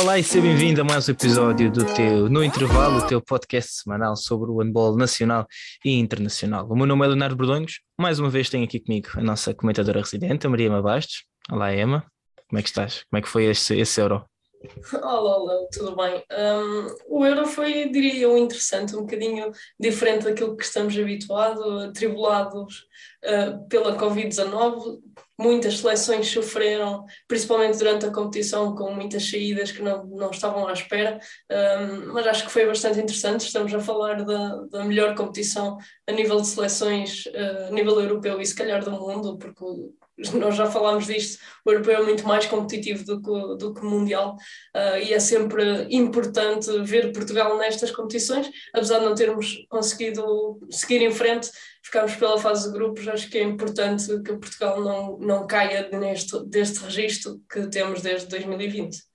Olá e seja bem-vindo a mais um episódio do teu No Intervalo, o teu podcast semanal sobre o handball nacional e internacional. O meu nome é Leonardo Bordonhos, mais uma vez tenho aqui comigo a nossa comentadora residente, a Maria Bastos. Olá Emma, como é que estás? Como é que foi esse, esse Euro? Olá, olá, tudo bem? Um, o Euro foi, diria eu, interessante, um bocadinho diferente daquilo que estamos habituados, atribulados uh, pela Covid-19. Muitas seleções sofreram, principalmente durante a competição, com muitas saídas que não, não estavam à espera, um, mas acho que foi bastante interessante. Estamos a falar da, da melhor competição a nível de seleções, uh, a nível europeu e se calhar do mundo, porque nós já falámos disto, o europeu é muito mais competitivo do que, do que o mundial uh, e é sempre importante ver Portugal nestas competições, apesar de não termos conseguido seguir em frente, ficámos pela fase de grupos, acho que é importante que Portugal não, não caia neste, deste registro que temos desde 2020.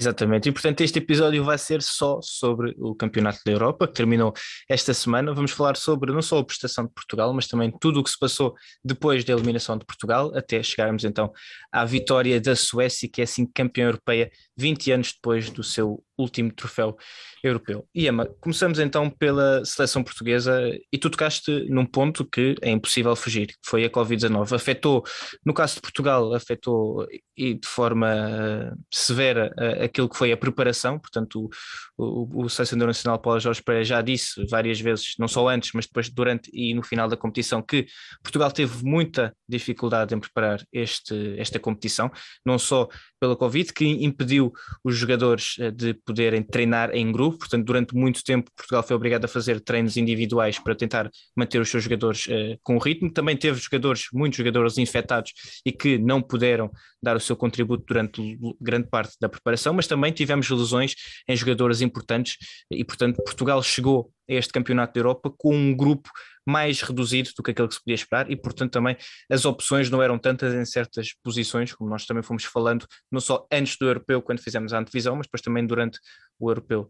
Exatamente, e portanto este episódio vai ser só sobre o Campeonato da Europa, que terminou esta semana. Vamos falar sobre não só a prestação de Portugal, mas também tudo o que se passou depois da eliminação de Portugal, até chegarmos então à vitória da Suécia, que é assim campeã europeia 20 anos depois do seu último troféu europeu. E Emma, começamos então pela seleção portuguesa e tu tocaste num ponto que é impossível fugir, que foi a Covid-19. Afetou, no caso de Portugal, afetou e de forma uh, severa uh, aquilo que foi a preparação, portanto o, o, o selecionador nacional Paulo Jorge Pereira já disse várias vezes, não só antes, mas depois durante e no final da competição, que Portugal teve muita dificuldade em preparar este, esta competição, não só pela Covid, que impediu os jogadores uh, de poderem treinar em grupo, portanto, durante muito tempo Portugal foi obrigado a fazer treinos individuais para tentar manter os seus jogadores uh, com ritmo. Também teve jogadores, muitos jogadores infectados e que não puderam dar o seu contributo durante grande parte da preparação, mas também tivemos lesões em jogadores importantes e, portanto, Portugal chegou a este campeonato da Europa com um grupo mais reduzido do que aquele que se podia esperar e, portanto, também as opções não eram tantas em certas posições, como nós também fomos falando, não só antes do europeu, quando fizemos a antevisão, mas depois também durante o europeu.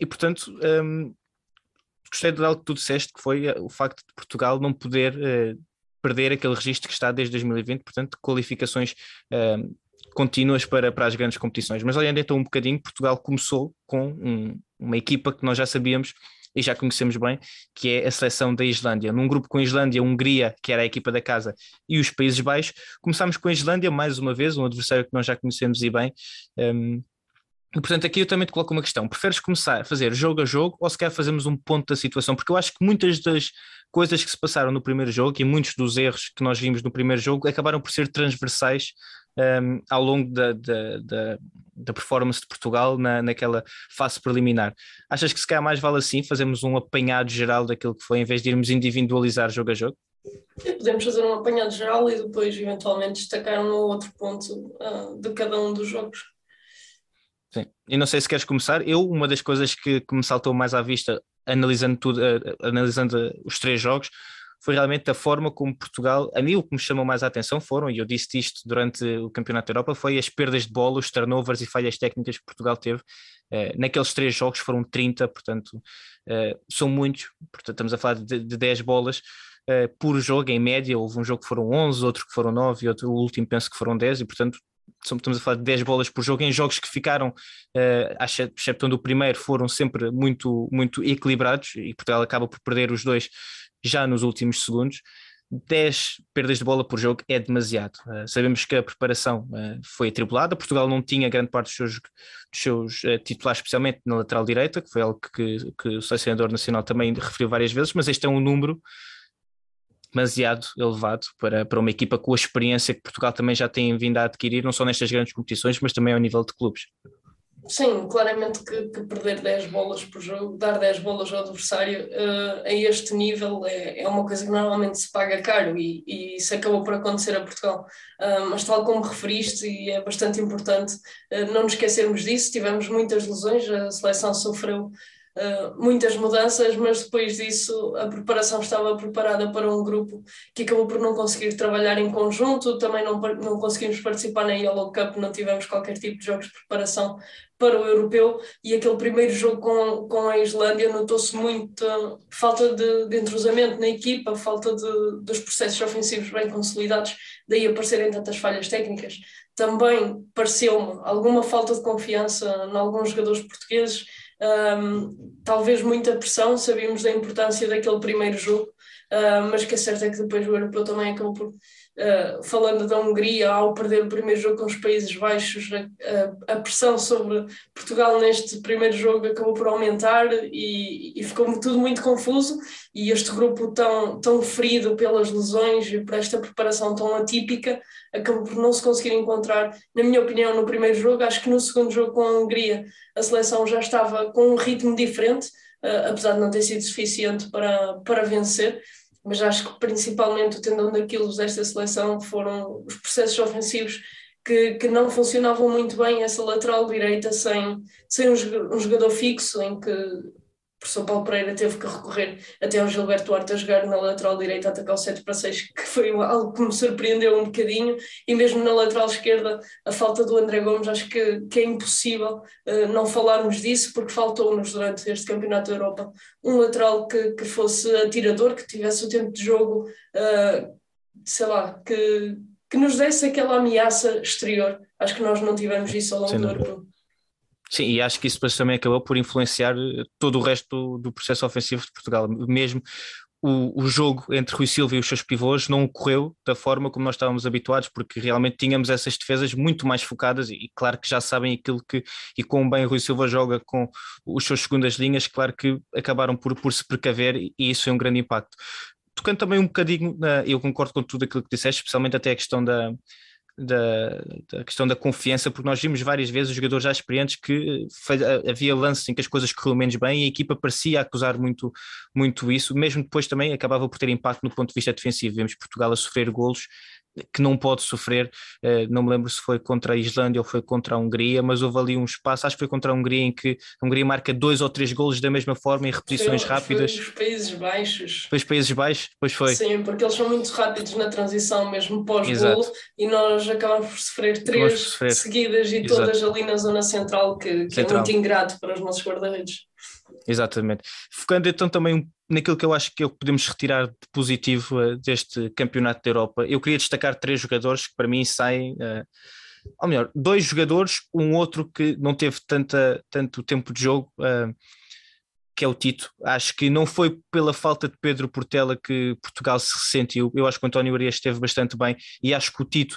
E, portanto, hum, gostei de algo que tu disseste, que foi eh, o facto de Portugal não poder uh, perder aquele registro que está desde 2020, portanto, qualificações uh, contínuas para, para as grandes competições. Mas olhando então um bocadinho, Portugal começou com um, uma equipa que nós já sabíamos e já conhecemos bem, que é a seleção da Islândia. Num grupo com a Islândia, a Hungria, que era a equipa da casa, e os Países Baixos, começámos com a Islândia, mais uma vez, um adversário que nós já conhecemos e bem. Um, e, portanto, aqui eu também te coloco uma questão: preferes começar a fazer jogo a jogo ou se quer fazermos um ponto da situação? Porque eu acho que muitas das coisas que se passaram no primeiro jogo e muitos dos erros que nós vimos no primeiro jogo acabaram por ser transversais um, ao longo da, da, da, da, performance de Portugal na, naquela fase preliminar. Achas que se calhar mais vale assim, fazermos um apanhado geral daquilo que foi, em vez de irmos individualizar jogo a jogo? Podemos fazer um apanhado geral e depois eventualmente destacar um ou outro ponto uh, de cada um dos jogos. Sim, e não sei se queres começar. Eu, uma das coisas que, que me saltou mais à vista, analisando tudo, uh, analisando os três jogos, foi realmente a forma como Portugal, a mim o que me chamou mais a atenção foram, e eu disse isto durante o Campeonato da Europa, foi as perdas de bola, os turnovers e falhas técnicas que Portugal teve. Uh, naqueles três jogos foram 30, portanto, uh, são muitos, portanto, estamos a falar de, de 10 bolas. Uh, por jogo, em média, houve um jogo que foram 11, outro que foram 9 e outro, o último penso que foram 10, e portanto estamos a falar de 10 bolas por jogo, em jogos que ficaram, uh, à exceção do primeiro, foram sempre muito, muito equilibrados e Portugal acaba por perder os dois já nos últimos segundos. 10 perdas de bola por jogo é demasiado. Uh, sabemos que a preparação uh, foi atribulada. Portugal não tinha grande parte dos seus, dos seus uh, titulares, especialmente na lateral direita, que foi algo que, que o selecionador nacional também referiu várias vezes, mas este é um número demasiado elevado para, para uma equipa com a experiência que Portugal também já tem vindo a adquirir, não só nestas grandes competições, mas também ao nível de clubes. Sim, claramente que, que, perder 10 bolas por jogo, dar 10 bolas ao adversário uh, a este nível é, é uma coisa que normalmente se paga caro e, e isso acabou por acontecer a Portugal. Uh, mas tal como referiste, e é bastante importante uh, não nos esquecermos disso, tivemos muitas lesões, a seleção sofreu uh, muitas mudanças, mas depois disso a preparação estava preparada para um grupo que acabou por não conseguir trabalhar em conjunto, também não, não conseguimos participar na Yellow Cup, não tivemos qualquer tipo de jogos de preparação para o europeu e aquele primeiro jogo com, com a Islândia notou-se muito falta de, de entrosamento na equipa, falta de, dos processos ofensivos bem consolidados, daí aparecerem tantas falhas técnicas. Também pareceu-me alguma falta de confiança em alguns jogadores portugueses, um, talvez muita pressão, sabíamos da importância daquele primeiro jogo, uh, mas que é certo é que depois o europeu também acabou por Uh, falando da Hungria, ao perder o primeiro jogo com os Países Baixos, a, a, pressão sobre Portugal neste primeiro jogo acabou por aumentar e, e, ficou tudo muito confuso. E este grupo tão, tão ferido pelas lesões e por esta preparação tão atípica acabou por não se conseguir encontrar, na minha opinião, no primeiro jogo. Acho que no segundo jogo com a Hungria a seleção já estava com um ritmo diferente, uh, apesar de não ter sido suficiente para, para vencer mas acho que principalmente o tendão daquilo desta seleção foram os processos ofensivos que, que não funcionavam muito bem essa lateral direita sem, sem um, um jogador fixo em que o professor Paulo Pereira teve que recorrer até ao Gilberto Duarte a jogar na lateral direita, atacar o 7 para 6, que foi algo que me surpreendeu um bocadinho, e mesmo na lateral esquerda, a falta do André Gomes, acho que, que é impossível uh, não falarmos disso, porque faltou-nos durante este Campeonato da Europa um lateral que, que fosse atirador, que tivesse o tempo de jogo, uh, sei lá, que, que nos desse aquela ameaça exterior. Acho que nós não tivemos isso ao longo do Europeu. Sim, e acho que isso depois também acabou por influenciar eh, todo o resto do, do processo ofensivo de Portugal. Mesmo o, o, jogo entre Rui Silva e os seus pivôs não ocorreu da forma como nós estávamos habituados, porque realmente tínhamos essas defesas muito mais focadas e, claro que já sabem aquilo que e quão bem Rui Silva joga com os seus segundas linhas, claro que acabaram por, por se precaver e isso é um grande impacto. Tocando também um bocadinho, eu concordo com tudo aquilo que disseste, especialmente até a questão da, da, da, questão da confiança, porque nós vimos várias vezes os jogadores já experientes que eh, havia lances em que as coisas corriam menos bem e a equipa parecia acusar muito, muito isso, mesmo depois também acabava por ter impacto no ponto de vista defensivo. Vemos Portugal a sofrer golos que não pode sofrer. Eh, não me lembro se foi contra a Islândia ou foi contra a Hungria, mas houve ali um espaço, acho que foi contra a Hungria, em que a Hungria marca dois ou três golos da mesma forma em repetições foi, rápidas. Foi os Países Baixos. Foi os Países Baixos, pois foi. Sim, porque eles são muito rápidos na transição, mesmo pós-golo, e nós acabamos por sofrer três por sofrer. seguidas e Exato. todas ali na zona central, que, que central. é muito ingrato para os nossos guarda-redes. Exatamente. Focando então também naquilo que eu acho que é que podemos retirar de positivo uh, deste campeonato da Europa, eu queria destacar três jogadores que para mim saem, uh, ou melhor, dois jogadores, um outro que não teve tanta, tanto tempo de jogo, uh, que é o Tito. Acho que não foi pela falta de Pedro Portela que Portugal se ressentiu. Eu acho que o António Arias esteve bastante bem e acho que o Tito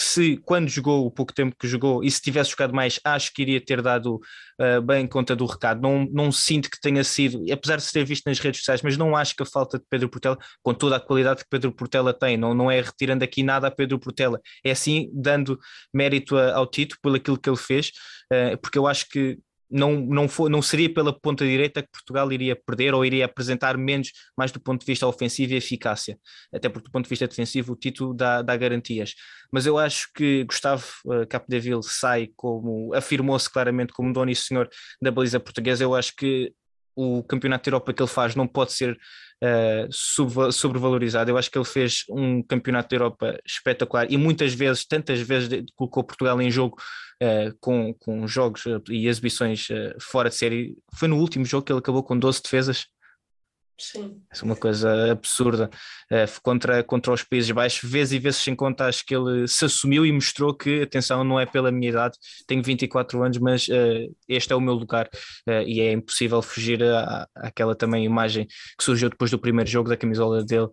se quando jogou o pouco tempo que jogou e se tivesse jogado mais, acho que iria ter dado uh, bem conta do recado. Não, não sinto que tenha sido, apesar de se ter visto nas redes sociais, mas não acho que a falta de Pedro Portela, com toda a qualidade que Pedro Portela tem, não, não é retirando aqui nada a Pedro Portela, é assim dando mérito a, ao Tito por aquilo que ele fez, uh, porque eu acho que não, não, for, não seria pela ponta direita que Portugal iria perder ou iria apresentar menos, mais do ponto de vista ofensivo e eficácia. Até porque, do ponto de vista defensivo, o título dá, dá garantias. Mas eu acho que Gustavo uh, Capdeville sai como, afirmou-se claramente como dono e senhor da baliza portuguesa. Eu acho que o campeonato de Europa que ele faz não pode ser uh, sub, sobrevalorizado. Eu acho que ele fez um campeonato de Europa espetacular e muitas vezes, tantas vezes, colocou Portugal em jogo uh, com, com jogos e exibições uh, fora de série. Foi no último jogo que ele acabou com 12 defesas Sim. É uma coisa absurda uh, contra, contra os Países Baixos. Vezes e vezes sem conta, acho que ele se assumiu e mostrou que, atenção, não é pela minha idade, tenho 24 anos, mas uh, este é o meu lugar uh, e é impossível fugir àquela também imagem que surgiu depois do primeiro jogo da camisola dele.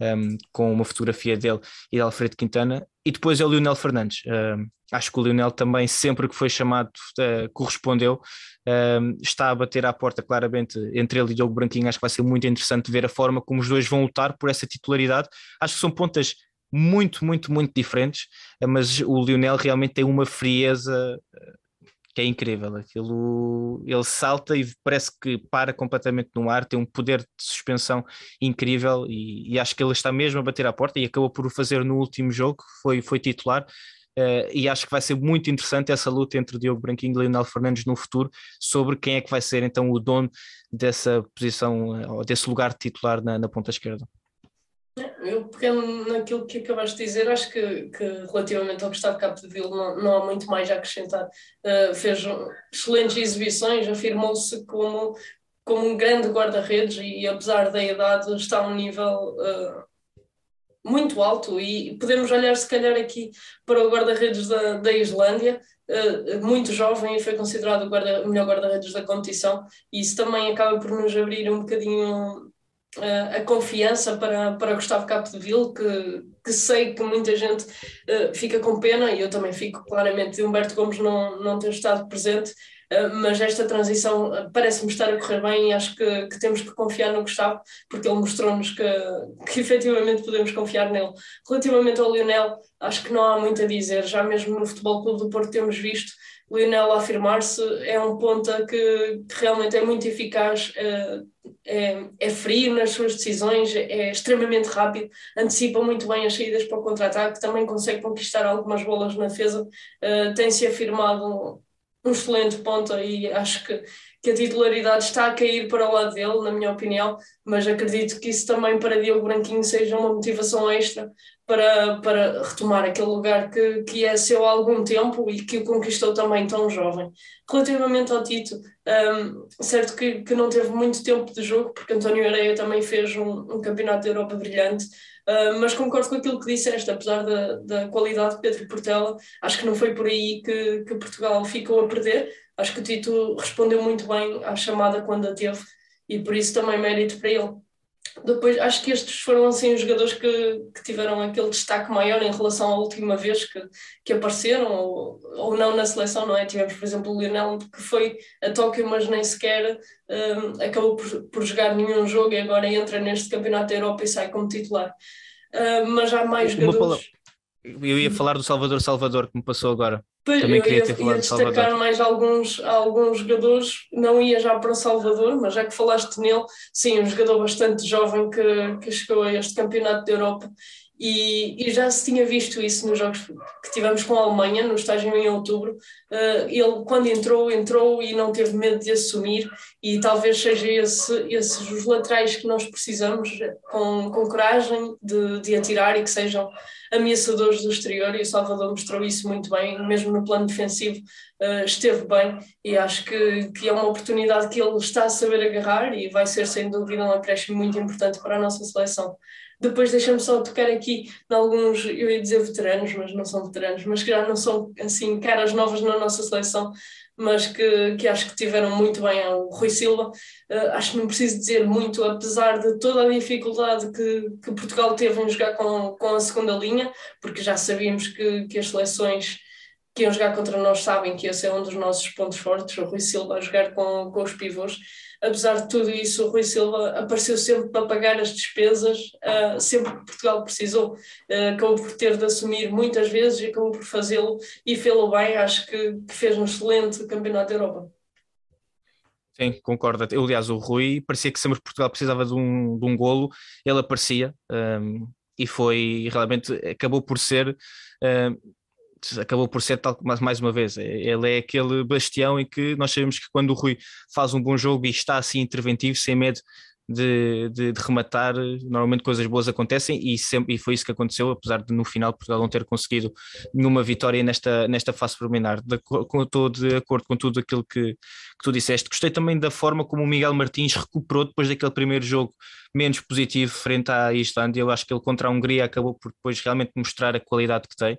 Um, ehm, com uma fotografia dele e de Alfredo Quintana, e depois é o Lionel Fernandes. Uh, acho que o Lionel também, sempre que foi chamado, uh, correspondeu. Uh, está a bater à porta claramente entre ele e Diogo Branquinho. Acho que vai ser muito interessante ver a forma como os dois vão lutar por essa titularidade. Acho que são pontas muito, muito, muito diferentes, mas o Lionel realmente tem uma frieza que é incrível. Aquilo, ele salta e parece que para completamente no ar, tem um poder de suspensão incrível e, e, acho que ele está mesmo a bater à porta e acabou por o fazer no último jogo, foi, foi titular. Uh, e acho que vai ser muito interessante essa luta entre Diogo Branquinho e Leonel Fernandes no futuro sobre quem é que vai ser então o dono dessa posição eh, ou desse lugar titular na, na ponta esquerda. Eu pegando naquilo que acabaste de dizer, acho que, que relativamente ao Gustavo Capdeville não, não há muito mais a acrescentar. Uh, fez excelentes exibições, afirmou-se como, como um grande guarda-redes e apesar da idade está a um nível uh, muito alto e podemos olhar se calhar aqui para o guarda-redes da, da Islândia, uh, muito jovem e foi considerado o, guarda, melhor guarda-redes da competição. E isso também acaba por nos abrir um bocadinho uh, a confiança para, para Gustavo Capdeville, que, que sei que muita gente uh, fica com pena. E eu também fico claramente de Humberto Gomes não, não ter estado presente mas esta transição ah, parece-me estar a correr bem e acho que, que temos que confiar no Gustavo, porque ele mostrou-nos que, que efetivamente podemos confiar nele. Relativamente ao Lionel, acho que não há muito a dizer, já mesmo no Futebol Clube do Porto temos visto Lionel afirmar-se, é um ponta que, que, realmente é muito eficaz, é, é, é frio nas suas decisões, é extremamente rápido, antecipa muito bem as saídas para o contra-ataque, também consegue conquistar algumas bolas na defesa, tem-se afirmado um excelente ponta e acho que, que a titularidade está a cair para o lado dele, na minha opinião, mas acredito que isso também para Diogo Branquinho seja uma motivação extra para, para retomar aquele lugar que, que é seu há algum tempo e que o conquistou também tão jovem. Relativamente ao Tito, um, certo que, que não teve muito tempo de jogo, porque António Areia também fez um, um campeonato da Europa brilhante, Uh, mas concordo com aquilo que disseste, apesar da, da qualidade de Pedro Portela, acho que não foi por aí que, que Portugal ficou a perder. Acho que o Tito respondeu muito bem à chamada quando a teve e por isso também mérito para ele. Depois, acho que estes foram assim os jogadores que, que tiveram aquele destaque maior em relação à última vez que, que apareceram, ou, ou não na seleção, não é? Tivemos, por exemplo, o Lionel, que foi a Tóquio, mas nem sequer um, acabou por, por jogar nenhum jogo e agora entra neste Campeonato da Europa e sai como titular. Uh, mas há mais jogadores. Eu ia falar do Salvador Salvador, que me passou agora. Pois, Também queria ia, ter falado ia destacar Salvador. mais alguns, alguns jogadores, não ia já para o Salvador, mas já que falaste nele, sim, um jogador bastante jovem que, que chegou a este campeonato da Europa e, e, já se tinha visto isso nos jogos que tivemos com a Alemanha, no estágio em outubro. Uh, ele, quando entrou, entrou e não teve medo de assumir, e talvez seja esse, esses os laterais que nós precisamos, com, com coragem de, de atirar e que sejam ameaçadores do exterior. E o Salvador mostrou isso muito bem, mesmo no plano defensivo, uh, esteve bem. E acho que, que é uma oportunidade que ele está a saber agarrar e vai ser, sem dúvida, um acréscimo muito importante para a nossa seleção. Depois deixa-me só tocar aqui em alguns, eu ia dizer veteranos, mas não são veteranos, mas que já não são assim caras novas na nossa seleção, mas que, que acho que tiveram muito bem. O Rui Silva, uh, acho que não preciso dizer muito, apesar de toda a dificuldade que, que Portugal teve em jogar com, com a segunda linha, porque já sabíamos que, que as seleções que iam jogar contra nós sabem que esse é um dos nossos pontos fortes, o Rui Silva a jogar com, com os pivôs apesar de tudo isso, o Rui Silva apareceu sempre para pagar as despesas, uh, sempre que Portugal precisou. Uh, acabou por ter de assumir muitas vezes e acabou por fazê-lo e fê-lo bem. Acho que, que, fez um excelente campeonato da Europa. Sim, concordo. Aliás, o Rui parecia que sempre que Portugal precisava de um, de um golo, ele aparecia um, e foi realmente acabou por ser. Um, acabou por ser tal mais, mais uma vez, é, ele é aquele bastião em que nós sabemos que quando o Rui faz um bom jogo e está assim interventivo, sem medo de, de, de rematar, normalmente coisas boas acontecem e, sempre, e foi isso que aconteceu, apesar de no final Portugal não ter conseguido nenhuma vitória nesta, nesta fase preliminar. De, estou de acordo com tudo aquilo que, que tu disseste. Gostei também da forma como o Miguel Martins recuperou depois daquele primeiro jogo menos positivo frente à Islândia. Eu acho que ele contra a Hungria acabou por depois realmente mostrar a qualidade que tem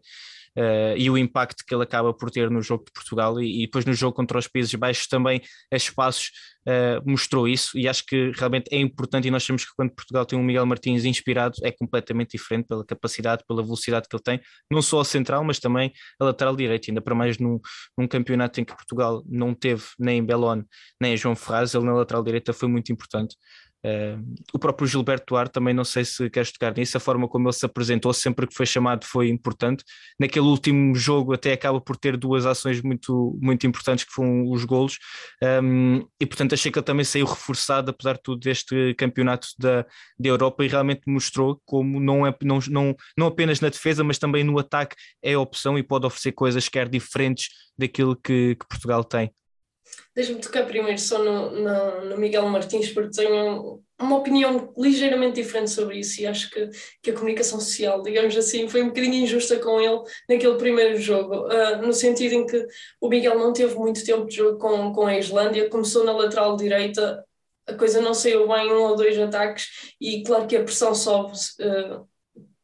uh, e o impacto que ele acaba por ter no jogo de Portugal e, e depois no jogo contra os Países Baixos também a espaços uh, mostrou isso e acho que realmente é importante e nós sabemos que quando Portugal tem um Miguel Martins inspirado é completamente diferente pela capacidade, pela velocidade que ele tem, não só a central mas também a lateral direito, ainda para mais num, num campeonato em que Portugal não teve nem Belon nem João Ferraz, ele na lateral direita foi muito importante Uh, o próprio Gilberto Duarte também não sei se queres tocar nisso, a forma como ele se apresentou sempre que foi chamado foi importante. Naquele último jogo até acaba por ter duas ações muito, muito importantes que foram os golos um, e portanto achei que ele também saiu reforçado apesar de tudo deste campeonato da, da Europa e realmente mostrou como não, é, não, não, não apenas na defesa mas também no ataque é opção e pode oferecer coisas quer diferentes daquilo que, que Portugal tem. Deixa-me tocar primeiro só no, no, no, Miguel Martins, porque tenho uma opinião ligeiramente diferente sobre isso e acho que, que a comunicação social, digamos assim, foi um bocadinho injusta com ele naquele primeiro jogo, uh, no sentido em que o Miguel não teve muito tempo de jogo com, com a Islândia, começou na lateral direita, a coisa não saiu bem, um ou dois ataques, e claro que a pressão sobe. Uh,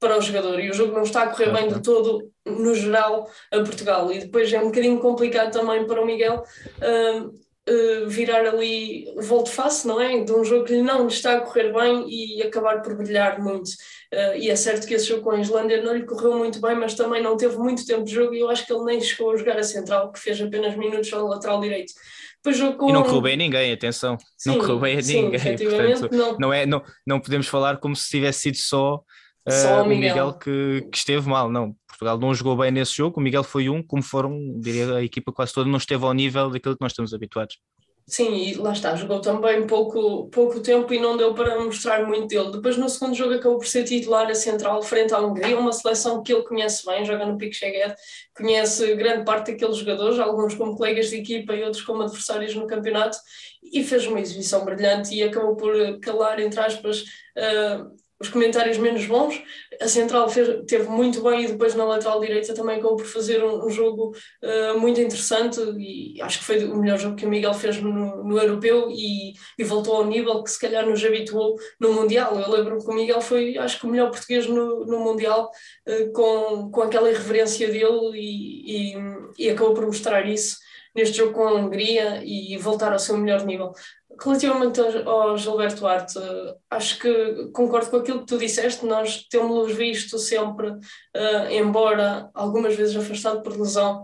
para o jogador e o jogo não está a correr bem de todo no geral a Portugal e depois é um bocadinho complicado também para o Miguel uh, uh, virar ali volte-face, não é? De um jogo que não está a correr bem e acabar por brilhar muito. Uh, e é certo que esse jogo com a Islândia não lhe correu muito bem, mas também não teve muito tempo de jogo e eu acho que ele nem chegou a jogar a central, que fez apenas minutos ao lateral direito. Com... E não correu bem a ninguém, atenção. Sim, não correu bem a sim, ninguém. Portanto, não. Não, é, não, não podemos falar como se tivesse sido só só uh, o Miguel, Miguel que, que, esteve mal, não. Portugal não jogou bem nesse jogo, o Miguel foi um, como foram, diria, a equipa quase toda não esteve ao nível daquilo que nós estamos habituados. Sim, e lá está, jogou também pouco, pouco tempo e não deu para mostrar muito dele. Depois no segundo jogo acabou por ser titular a central frente à Hungria, uma seleção que ele conhece bem, joga no Pique Cheguet, conhece grande parte daqueles jogadores, alguns como colegas de equipa e outros como adversários no campeonato, e fez uma exibição brilhante e acabou por calar, entre aspas, uh, os comentários menos bons. A central fez, teve muito bem e depois na lateral direita também acabou por fazer um, um jogo uh, muito interessante e acho que foi o melhor jogo que o Miguel fez no, no europeu e, e, voltou ao nível que se calhar nos habituou no Mundial. Eu lembro-me que o Miguel foi, acho que o melhor português no, no Mundial uh, com, com aquela irreverência dele e, e, e acabou por mostrar isso neste jogo com a Hungria e voltar ao seu melhor nível. Relativamente ao Gilberto Arte, acho que concordo com aquilo que tu disseste, nós temos visto sempre, uh, embora algumas vezes afastado por lesão,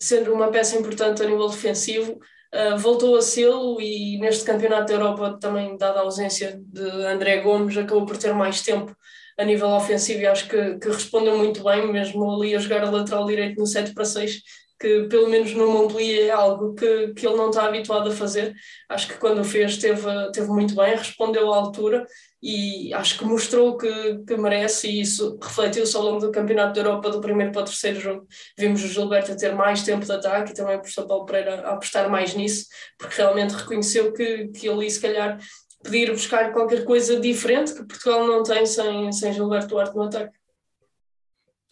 sendo uma peça importante a nível defensivo, uh, voltou a sê-lo e neste Campeonato da Europa também, dada a ausência de André Gomes, acabou por ter mais tempo a nível ofensivo e acho que, que respondeu muito bem, mesmo ali a jogar a lateral direito no 7 para 6, que pelo menos no Montpellier é algo que, que ele não está habituado a fazer. Acho que quando o fez teve, teve muito bem, respondeu à altura e acho que mostrou que, que merece e isso refletiu-se ao longo do Campeonato da Europa do primeiro para o terceiro jogo. Vimos o Gilberto a ter mais tempo de ataque e também o professor Paulo Pereira a apostar mais nisso, porque realmente reconheceu que, que ele se calhar pedir buscar qualquer coisa diferente que Portugal não tem sem, sem Gilberto Duarte no ataque.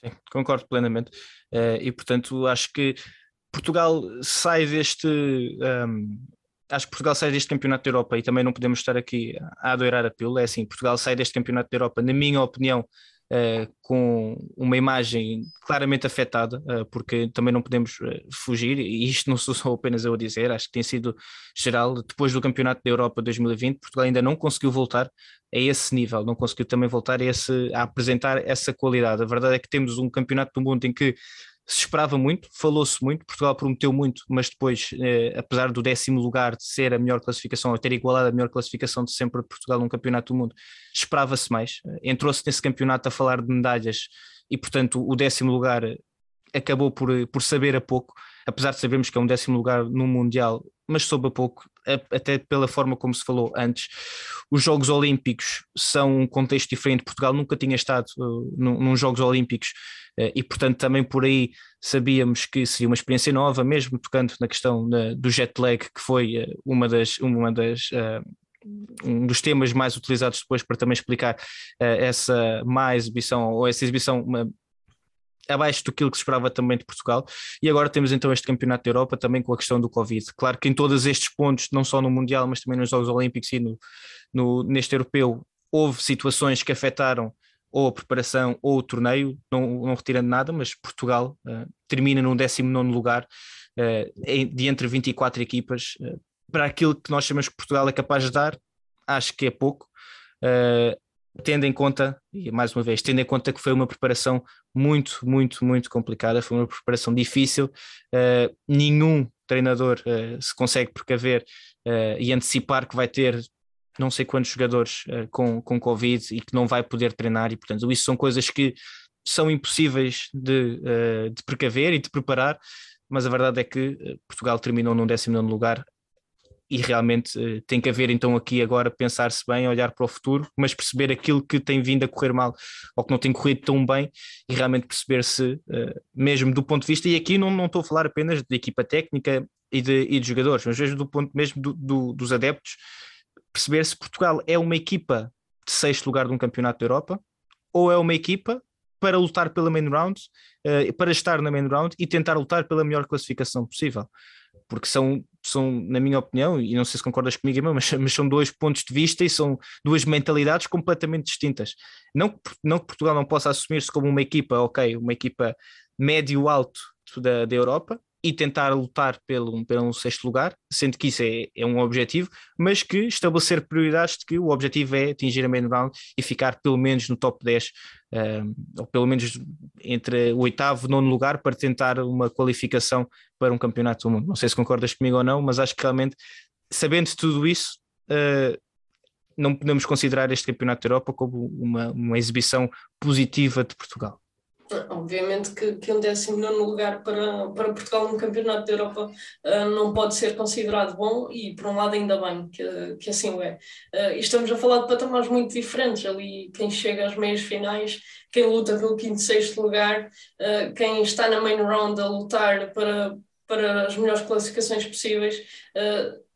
Sim, concordo plenamente. Uh, e portanto acho que Portugal sai deste. Um, acho que Portugal sai deste campeonato da Europa e também não podemos estar aqui a adorar a pílula. É assim, Portugal sai deste campeonato da Europa, na minha opinião, Uh, com uma imagem claramente afetada, uh, porque também não podemos uh, fugir, e isto não sou só apenas eu a dizer, acho que tem sido geral. Depois do Campeonato da Europa 2020, Portugal ainda não conseguiu voltar a esse nível, não conseguiu também voltar a, esse, a apresentar essa qualidade. A verdade é que temos um Campeonato do Mundo em que se esperava muito, falou-se muito, Portugal prometeu muito, mas depois, eh, apesar do décimo lugar de ser a melhor classificação, ou ter igualado a melhor classificação de sempre de Portugal num campeonato do mundo, esperava-se mais. Entrou-se nesse campeonato a falar de medalhas e, portanto, o décimo lugar acabou por, por saber a pouco, apesar de sabermos que é um décimo lugar no Mundial, mas soube a pouco, até pela forma como se falou antes. Os Jogos Olímpicos são um contexto diferente. Portugal nunca tinha estado uh, num, num Jogos Olímpicos uh, e, portanto, também por aí sabíamos que seria uma experiência nova, mesmo tocando na questão uh, do jet lag, que foi uh, uma das. Uma das um dos temas mais utilizados depois para também explicar essa má exibição ou essa exibição abaixo do que se esperava também de Portugal. E agora temos então este Campeonato da Europa também com a questão do Covid. Claro que em todos estes pontos, não só no Mundial, mas também nos Jogos Olímpicos e no, no neste Europeu, houve situações que afetaram ou a preparação ou o torneio, não, não retirando nada, mas Portugal uh, termina no 19 lugar uh, de entre 24 equipas. Uh, para aquilo que nós chamamos que Portugal é capaz de dar, acho que é pouco. Tendo em conta, e mais uma vez, tendo em conta que foi uma preparação muito, muito, muito complicada, foi uma preparação difícil, uh, nenhum treinador uh, se consegue precaver uh, e antecipar que vai ter não sei quantos jogadores com, com Covid e que não vai poder treinar, e portanto, isso são coisas que são impossíveis de, de precaver e de preparar, mas a verdade é que Portugal terminou num 19 lugar e realmente uh, tem que haver então aqui agora pensar-se bem, olhar para o futuro, mas perceber aquilo que tem vindo a correr mal ou que não tem corrido tão bem e realmente perceber se, uh, mesmo do ponto de vista, e aqui não, não estou a falar apenas de equipa técnica e de, e de jogadores, mas mesmo do ponto mesmo do, do, dos adeptos, perceber se Portugal é uma equipa de sexto lugar de um campeonato da Europa ou é uma equipa para lutar pela main round, uh, para estar na main round e tentar lutar pela melhor classificação possível porque são, são, na minha opinião, e não sei se concordas comigo, mas, mas são dois pontos de vista e são duas mentalidades completamente distintas. Não, não que Portugal não possa assumir-se como uma equipa, ok, uma equipa médio-alto da, da Europa, e tentar lutar pelo, pelo sexto lugar, sendo que isso é, é um objetivo, mas que estabelecer prioridades de que o objetivo é atingir a main round e ficar pelo menos no top 10, um, ehm, ou pelo menos entre o oitavo e nono lugar para tentar uma qualificação para um campeonato do mundo. Não sei se concordas comigo ou não, mas acho que realmente, sabendo tudo isso, uh, não podemos considerar este campeonato da Europa como uma, uma exibição positiva de Portugal. Obviamente que, que um 19 lugar para, para Portugal no Campeonato da Europa uh, não pode ser considerado bom e, por um lado, ainda bem que, que assim o é. Uh, estamos a falar de patamares muito diferentes. Ali, quem chega às meias finais, quem luta pelo quinto, sexto lugar, uh, quem está na main round a lutar para, para as melhores classificações possíveis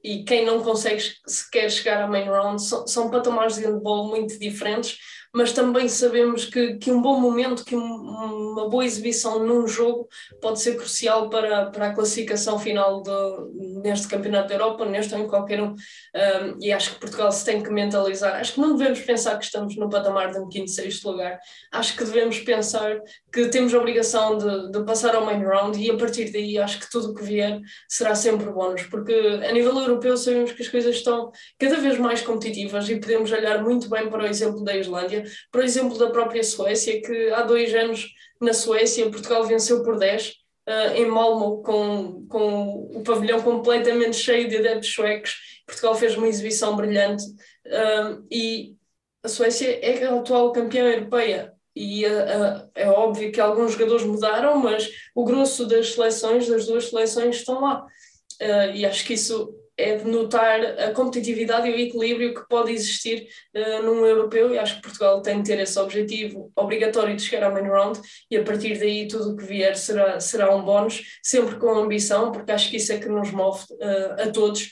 e quem não consegue sequer chegar à main round são, são patamares de handball muito diferentes mas também sabemos que, que um bom momento, que um, uma boa exibição num jogo pode ser crucial para, para a classificação final do, neste Campeonato da Europa, neste ou em qualquer um. um. E acho que Portugal se tem que mentalizar. Acho que não devemos pensar que estamos no patamar de um quinto, sexto lugar. Acho que devemos pensar que temos a obrigação de, de passar ao main round e a partir daí acho que tudo o que vier será sempre bónus, porque a nível europeu sabemos que as coisas estão cada vez mais competitivas e podemos olhar muito bem para o exemplo da Islândia por exemplo, da própria Suécia, que há dois anos na Suécia Portugal venceu por 10 uh, eh, em Malmo, com, com o pavilhão completamente cheio de adeptos suecos. Portugal fez uma exibição brilhante uh, e a Suécia é a atual campeã europeia. E uh, é óbvio que alguns jogadores mudaram, mas o grosso das seleções, das duas seleções, estão lá. e acho que isso é de notar a competitividade e o equilíbrio que pode existir uh, num europeu. E acho que Portugal tem de ter esse objetivo obrigatório de chegar ao main round. E a partir daí tudo o que vier será, será um bónus, sempre com ambição, porque acho que isso é que nos move uh, a todos,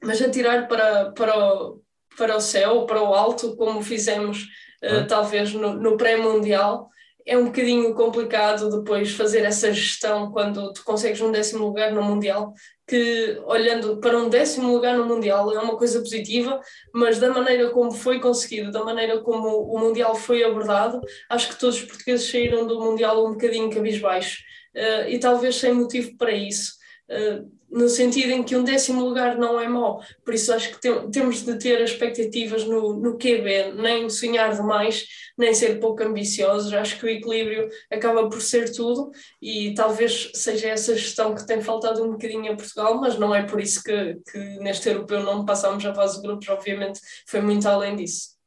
mas atirar para, para, o, para o céu, para o alto, como fizemos uh, talvez no, no pré-mundial, é um bocadinho complicado depois fazer essa gestão quando tu consegues um décimo lugar no Mundial, que olhando para um décimo lugar no Mundial é uma coisa positiva, mas da maneira como foi conseguido, da maneira como o Mundial foi abordado, acho que todos os portugueses saíram do Mundial um bocadinho cabisbaixo uh, e talvez sem motivo para isso. Uh, no sentido em que um décimo lugar não é mau. Por isso acho que tem, temos de ter expectativas no, no QB, nem sonhar demais, nem ser pouco ambiciosos. Acho que o equilíbrio acaba por ser tudo e talvez seja essa gestão que tem faltado um bocadinho a Portugal, mas não é por isso que, que neste europeu não passamos a fase de grupos, obviamente foi muito além disso.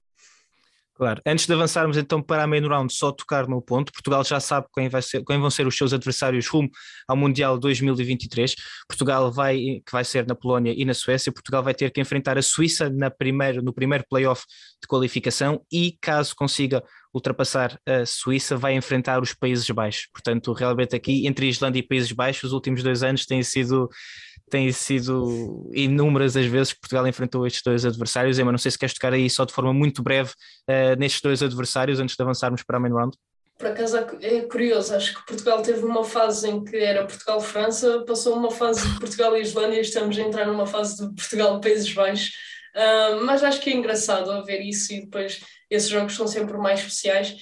Claro, antes de avançarmos então para a main round, só tocar no ponto, Portugal já sabe quem, vai ser, quem vão ser os seus adversários rumo ao Mundial 2023. Portugal vai, que vai ser na Polónia e na Suécia. Portugal vai ter que enfrentar a Suíça na primeiro, no primeiro playoff de qualificação e, caso consiga ultrapassar a Suíça, vai enfrentar os Países Baixos. Portanto, realmente aqui, entre Islândia e Países Baixos, os últimos dois anos têm sido têm sido inúmeras as vezes que Portugal enfrentou estes dois adversários. Emma, não sei se queres tocar aí só de forma muito breve uh, nestes dois adversários antes de avançarmos para a main round. Por acaso é curioso, acho que Portugal teve uma fase em que era Portugal-França, passou uma fase de Portugal e Islândia e estamos a entrar numa fase de Portugal-Países Baixos. Uh, mas acho que é engraçado ver isso e depois esses jogos são sempre mais especiais.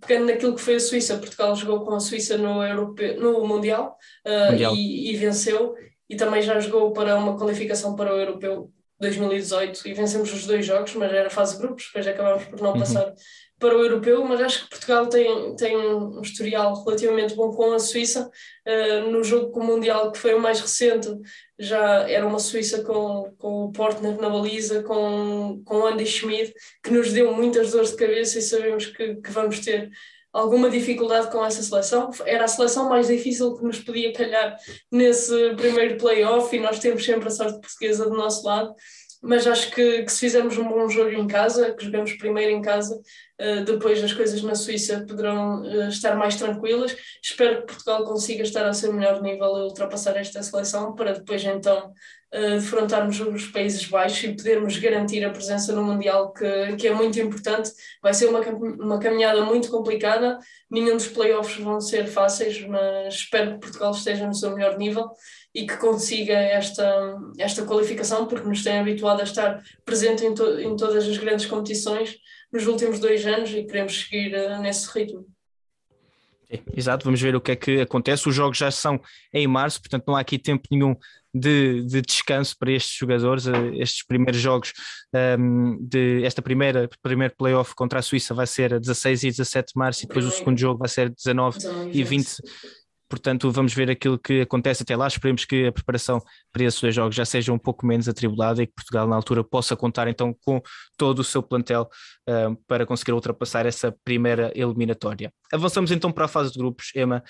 Pegando naquilo que foi a Suíça, Portugal jogou com a Suíça no, Europeu, no Mundial, uh, mundial. E, e, venceu e também já jogou para uma qualificação para o Europeu 2018 e vencemos os dois jogos, mas era fase de grupos, depois acabámos por não uhum. passar para o europeu, mas acho que Portugal tem, tem um historial relativamente bom com a Suíça. Uh, no jogo com o Mundial, que foi o mais recente, já era uma Suíça com, com o Portner na baliza, com, com Andy Schmidt, que nos deu muitas dores de cabeça e sabemos que, que vamos ter alguma dificuldade com essa seleção. Era a seleção mais difícil que nos podia calhar nesse primeiro play-off e nós temos sempre a sorte portuguesa do nosso lado mas acho que, que, se fizermos um bom jogo em casa, que jogamos primeiro em casa, uh, depois as coisas na Suíça poderão uh, estar mais tranquilas. Espero que Portugal consiga estar a seu melhor nível e ultrapassar esta seleção para depois então uh, defrontarmos os Países Baixos e podermos garantir a presença no Mundial, que, que é muito importante. Vai ser uma, uma caminhada muito complicada, nenhum dos playoffs vão ser fáceis, mas espero que Portugal esteja no seu melhor nível e que consiga esta, esta qualificação, porque nos tem habituado a estar presente em, to, em todas as grandes competições nos últimos dois anos e queremos seguir uh, nesse ritmo. Exato, vamos ver o que é que acontece. Os jogos já são em março, portanto não há aqui tempo nenhum de, de descanso para estes jogadores. Eh, estes primeiros jogos um, ehm, de esta primeira primeiro playoff contra a Suíça vai ser a 16 e 17 de março, e depois o segundo jogo vai ser 19 e 20 portanto vamos ver aquilo que acontece até lá. Esperemos que a preparação para esses dois jogos já seja um pouco menos atribulada e que Portugal, na altura, possa contar então com todo o seu plantel uh, para conseguir ultrapassar essa primeira eliminatória. Avançamos então para a fase de grupos, Emma,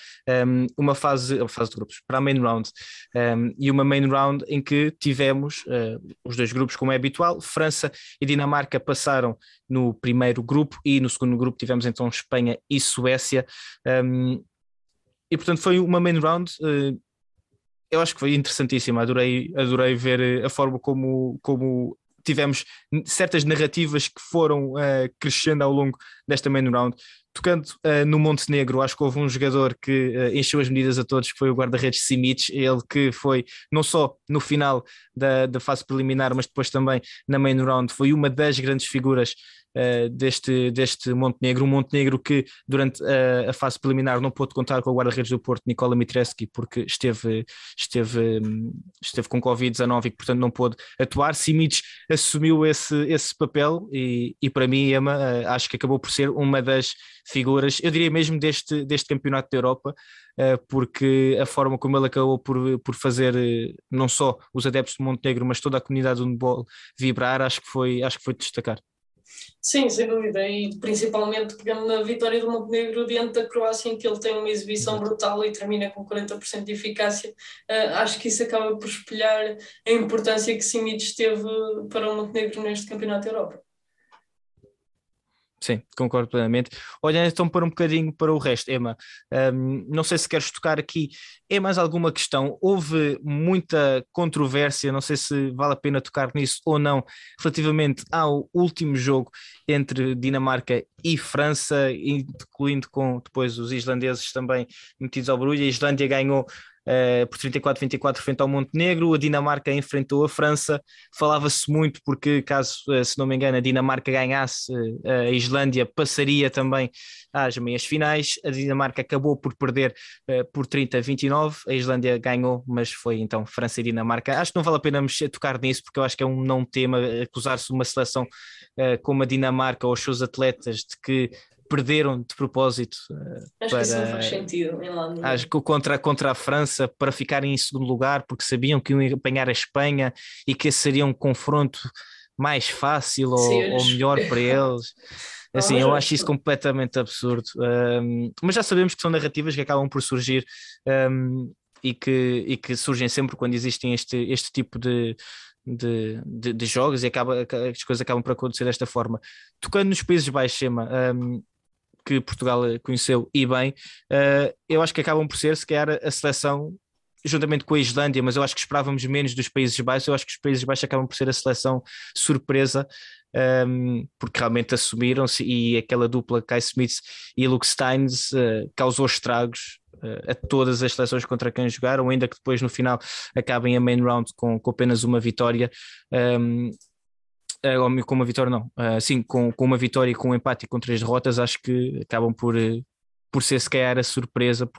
um, uma fase, fase de grupos, para a main round, um, e uma main round em que tivemos uh, os dois grupos, como é habitual, França e Dinamarca passaram no primeiro grupo e no segundo grupo tivemos então Espanha e Suécia. Um, e portanto foi uma main round. Uh, eu acho que foi interessantíssima. Adorei, adorei ver eh, a forma como, como tivemos certas narrativas que foram uh, crescendo ao longo desta main round. Tocando no Montenegro, acho que houve um jogador que encheu as medidas a todos, que foi o guarda-redes Simic, ele que foi não só no final da, da fase preliminar, mas depois também na main round, foi uma das grandes figuras uh, deste, deste Montenegro, um Montenegro que durante a, a fase preliminar não pôde contar com o guarda-redes do Porto, Nicola Mitreski, porque esteve, esteve, esteve com Covid-19 e portanto não pôde atuar. Simic assumiu esse, esse papel e, e para mim, Emma, uh, acho que acabou por ser uma das figuras, eu diria mesmo deste, deste campeonato da Europa, uh, porque a forma como ele acabou por, por fazer não só os adeptos de Montenegro, mas toda a comunidade do handball vibrar, acho que foi, acho que foi de destacar. Sim, sem dúvida, e principalmente pegando na vitória do Montenegro diante da Croácia, em que ele tem uma exibição brutal e termina com 40% de eficácia, uh, acho que isso acaba por espelhar a importância que Simic teve para o Montenegro neste Campeonato da Europa. Sim, concordo plenamente. Olhando então para um bocadinho para o resto, Emma, um, não sei se queres tocar aqui em mais alguma questão. Houve muita controvérsia, não sei se vale a pena tocar nisso ou não, relativamente ao último jogo entre Dinamarca e França, incluindo com depois os islandeses também metidos ao barulho. A Islândia ganhou uh, por 34-24 frente ao Montenegro, a Dinamarca enfrentou a França, falava-se muito porque caso, uh, se não me engano, a Dinamarca ganhasse, uh, a Islândia passaria também às meias finais, a Dinamarca acabou por perder por 30-29, a Islândia ganhou, mas foi então França e Dinamarca. Acho que não vale a pena mexer, tocar nisso porque eu acho que é um não tema acusar-se uma seleção como a Dinamarca ou os seus atletas de que perderam de propósito uh, acho para, que isso não faz sentido acho que contra, contra a França para ficarem em segundo lugar porque sabiam que iam apanhar a Espanha e que esse seria um confronto mais fácil ou, ou melhor para eles. Assim, eu acho isso completamente absurdo. Um, mas já sabemos que são narrativas que acabam por surgir um, e, que, e que surgem sempre quando existem este, este tipo de, de, de, de, jogos e acaba, as coisas acabam por acontecer desta forma. Tocando nos Países Baixos, Chema, um, que Portugal conheceu e bem, uh, eu acho que acabam por ser, se calhar, a seleção juntamente com a Islândia, mas eu acho que esperávamos menos dos Países Baixos. Eu acho que os Países Baixos acabam por ser a seleção surpresa, um, ehm, porque realmente assumiram-se e aquela dupla Kai Smith e Luke Steins uh, causou estragos uh, a todas as seleções contra quem jogaram, ainda que depois no final acabem a main round com, com apenas uma vitória. Um, ehm, com uma vitória não, uh, sim, com, com uma vitória e com um empate e com três derrotas, acho que acabam por, uh, por ser se a surpresa,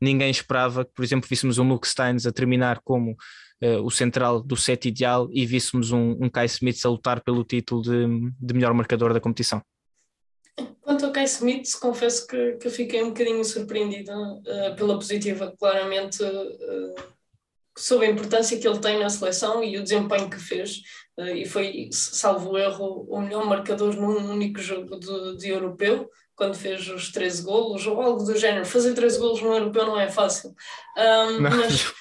ninguém esperava que, por exemplo, víssemos um Luke Steins a terminar como uh, o central do set ideal e víssemos um, um Kai Smith a lutar pelo título de, de melhor marcador da competição. Quanto ao Kai Smith, confesso que, que fiquei um bocadinho surpreendida uh, pela positiva. Claramente soube a importância que ele tem na seleção e o desempenho que fez. Uh, e foi, salvo erro, o melhor marcador num único jogo de, de europeu, quando fez os 13 golos, ou algo do género. Fazer 13 golos no europeu não é fácil. Um, mas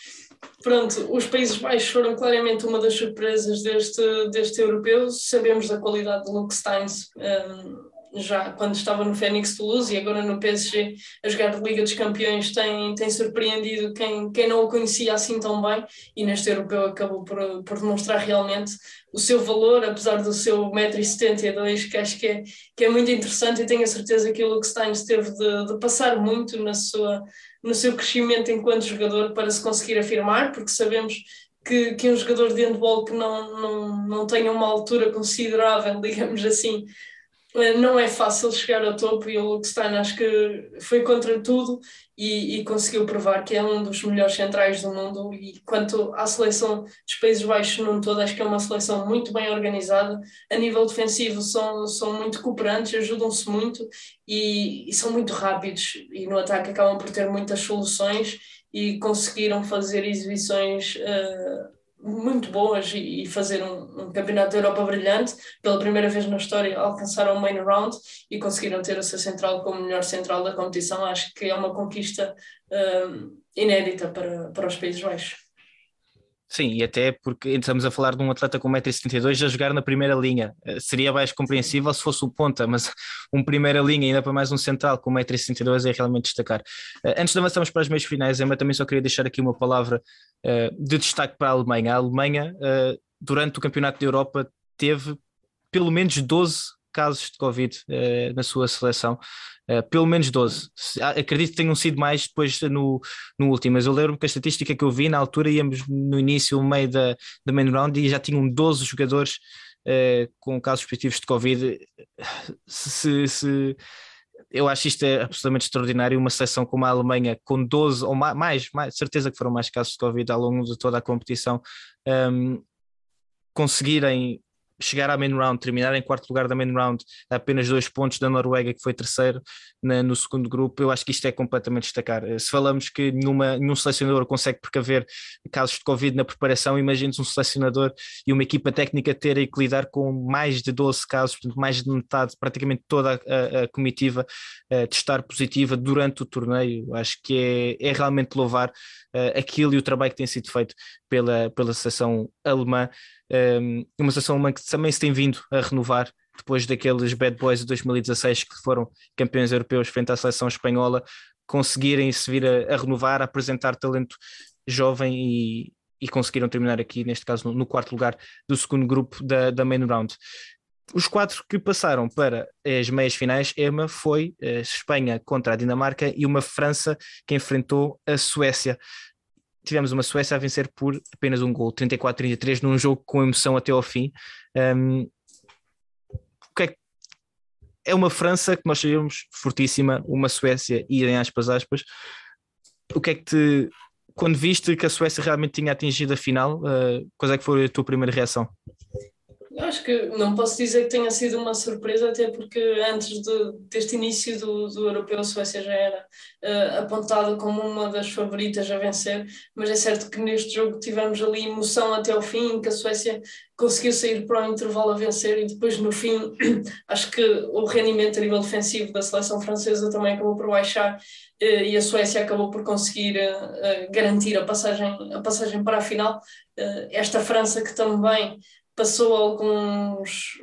pronto, os Países Baixos foram claramente uma das surpresas deste, deste europeu. Sabemos da qualidade de Luke Steins. Um, já quando estava no Fênix Toulouse e agora no PSG a jogar Liga dos Campeões tem, tem surpreendido quem, quem não o conhecia assim tão bem e neste europeu acabou por, por demonstrar realmente o seu valor, apesar do seu 1,72m, que acho que é, que é muito interessante e tenho a certeza que o Luke Steins teve de, de passar muito na sua, no seu crescimento enquanto jogador para se conseguir afirmar, porque sabemos que, que um jogador de handball que não, não, não tenha uma altura considerável, digamos assim, não é fácil chegar ao topo e o Luke Stein acho que foi contra tudo e, e, conseguiu provar que é um dos melhores centrais do mundo. E quanto à seleção dos Países Baixos num todo, acho que é uma seleção muito bem organizada, a nível defensivo são, são muito cooperantes, ajudam-se muito e, e, são muito rápidos e no ataque acabam por ter muitas soluções e conseguiram fazer exibições uh, muito boas e, fazer um, um, campeonato da Europa brilhante. Pela primeira vez na história alcançaram o main round e conseguiram ter o seu central como melhor central da competição. Acho que é uma conquista um, inédita para, para os Países Baixos. Sim, e até porque estamos a falar de um atleta com 1,72m a jogar na primeira linha. Eh, seria mais compreensível se fosse o ponta, mas um primeira linha, ainda para mais um central com 1,72m é realmente destacar. Eh, antes de avançarmos para as meias finais, Emma, também só queria deixar aqui uma palavra eh, de destaque para a Alemanha. A Alemanha, durante o Campeonato da Europa, teve pelo menos 12 casos de Covid na sua seleção. Uh, pelo menos 12. Acredito que tenham sido mais depois no, no último, mas eu lembro que a estatística que eu vi na altura íamos no início, no meio da, da main round, e já tinham 12 jogadores uh, com casos positivos de Covid. Se, se, eu acho isto é absolutamente extraordinário. Uma seleção como a Alemanha, com 12 ou mais, mais, certeza que foram mais casos de Covid ao longo de toda a competição, um, ehm, conseguirem chegar à main round, terminar em quarto lugar da main round, apenas dois pontos da Noruega, que foi terceiro na, no segundo grupo, eu acho que isto é completamente destacar. Eh, se falamos que nenhuma, nenhum selecionador consegue precaver casos de Covid na preparação, imagine um selecionador e uma equipa técnica terem que lidar com mais de 12 casos, mais de metade, praticamente toda a, a, a comitiva uh, de estar positiva durante o torneio. Acho que é, é realmente louvar uh, aquilo e o trabalho que tem sido feito pela, pela seleção alemã uma seleção alemã que também se tem vindo a renovar depois daqueles bad boys de 2016 que foram campeões europeus frente à seleção espanhola, conseguirem se vir a, a renovar, a apresentar talento jovem e, e, conseguiram terminar aqui, neste caso, no, no, quarto lugar do segundo grupo da, da main round. Os quatro que passaram para as meias finais, Emma, foi a Espanha contra a Dinamarca e uma França que enfrentou a Suécia tivemos uma Suécia a vencer por apenas um gol, 34-33, num jogo com emoção até ao fim. Um, é, é uma França que nós sabemos fortíssima, uma Suécia, e em aspas, aspas. O que é que te. Quando viste que a Suécia realmente tinha atingido a final, uh, qual é que foi a tua primeira reação? Eu acho que não posso dizer que tenha sido uma surpresa, até porque antes de, deste início do, do europeu, a Suécia já era uh, apontada como uma das favoritas a vencer, mas é certo que neste jogo tivemos ali emoção até ao fim, que a Suécia conseguiu sair para o intervalo a vencer e depois no fim acho que o rendimento a nível defensivo da seleção francesa também acabou por baixar uh, e a Suécia acabou por conseguir uh, garantir a passagem, a passagem para a final. esta França que também passou alguns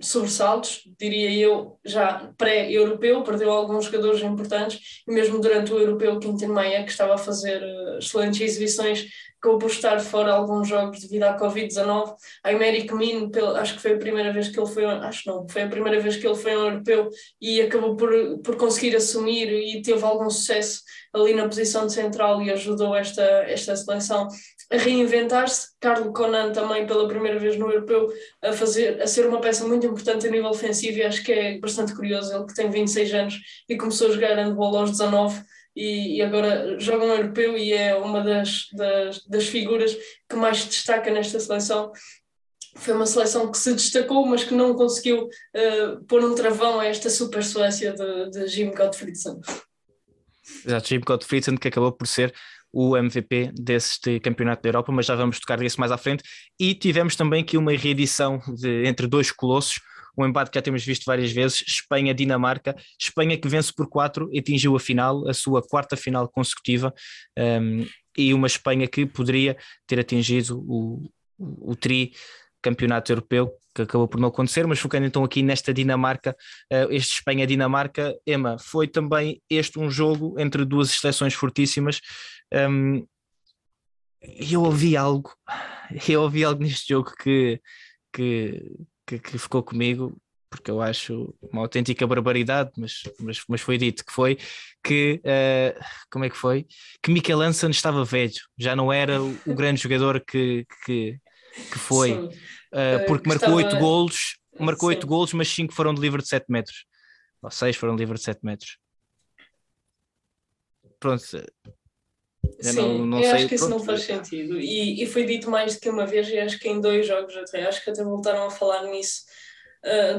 sobressaltos, diria eu, já pré-europeu, perdeu alguns jogadores importantes e mesmo durante o europeu Quintin Maia, que estava a fazer uh, excelentes exibições, acabou por estar fora alguns jogos devido à Covid-19. A Emerick Min, acho que foi a primeira vez que ele foi, acho não, foi a primeira vez que ele foi ao europeu e acabou por, por conseguir assumir e teve algum sucesso ali na posição de central e ajudou esta, esta seleção a reinventar-se. Carlo Conan também pela primeira vez no europeu a fazer a ser uma peça muito importante a nível ofensivo e acho que é bastante curioso ele que tem 26 anos e começou a jogar handball aos 19 e, e agora joga no europeu e é uma das, das, das figuras que mais destaca nesta seleção foi uma seleção que se destacou, mas que não conseguiu uh, pôr um travão a esta super Suécia de, de Jim Gottfriedsen. Exato, Jim Gottfriedsen que acabou por ser o MVP deste campeonato da Europa, mas já vamos tocar disso mais à frente. E tivemos também aqui uma reedição de, entre dois colossos, um embate que já temos visto várias vezes, Espanha-Dinamarca, Espanha que vence por 4 e atingiu a final, a sua quarta final consecutiva, um, e uma Espanha que poderia ter atingido o, o, o tri campeonato europeu, que acabou por não acontecer, mas focando então aqui nesta Dinamarca, uh, este Espanha-Dinamarca, Emma, foi também este um jogo entre duas seleções fortíssimas. Um, eu ouvi algo, eu ouvi algo neste jogo que, que, que, que ficou comigo, porque eu acho uma autêntica barbaridade, mas, mas, mas foi dito que foi que uh, como é que foi? Que Mikel Hansen estava velho, já não era o, o grande jogador que, que, que foi, uh, porque marcou oito estava... golos, marcou oito golos, mas cinco foram de livre de 7 metros, ou seis foram de livre de 7 metros. Pronto, eu Sim, não, não eu sei. acho que isso Pronto. não faz sentido. E, e foi dito mais do que uma vez, e acho que em dois jogos até, acho que até voltaram a falar nisso.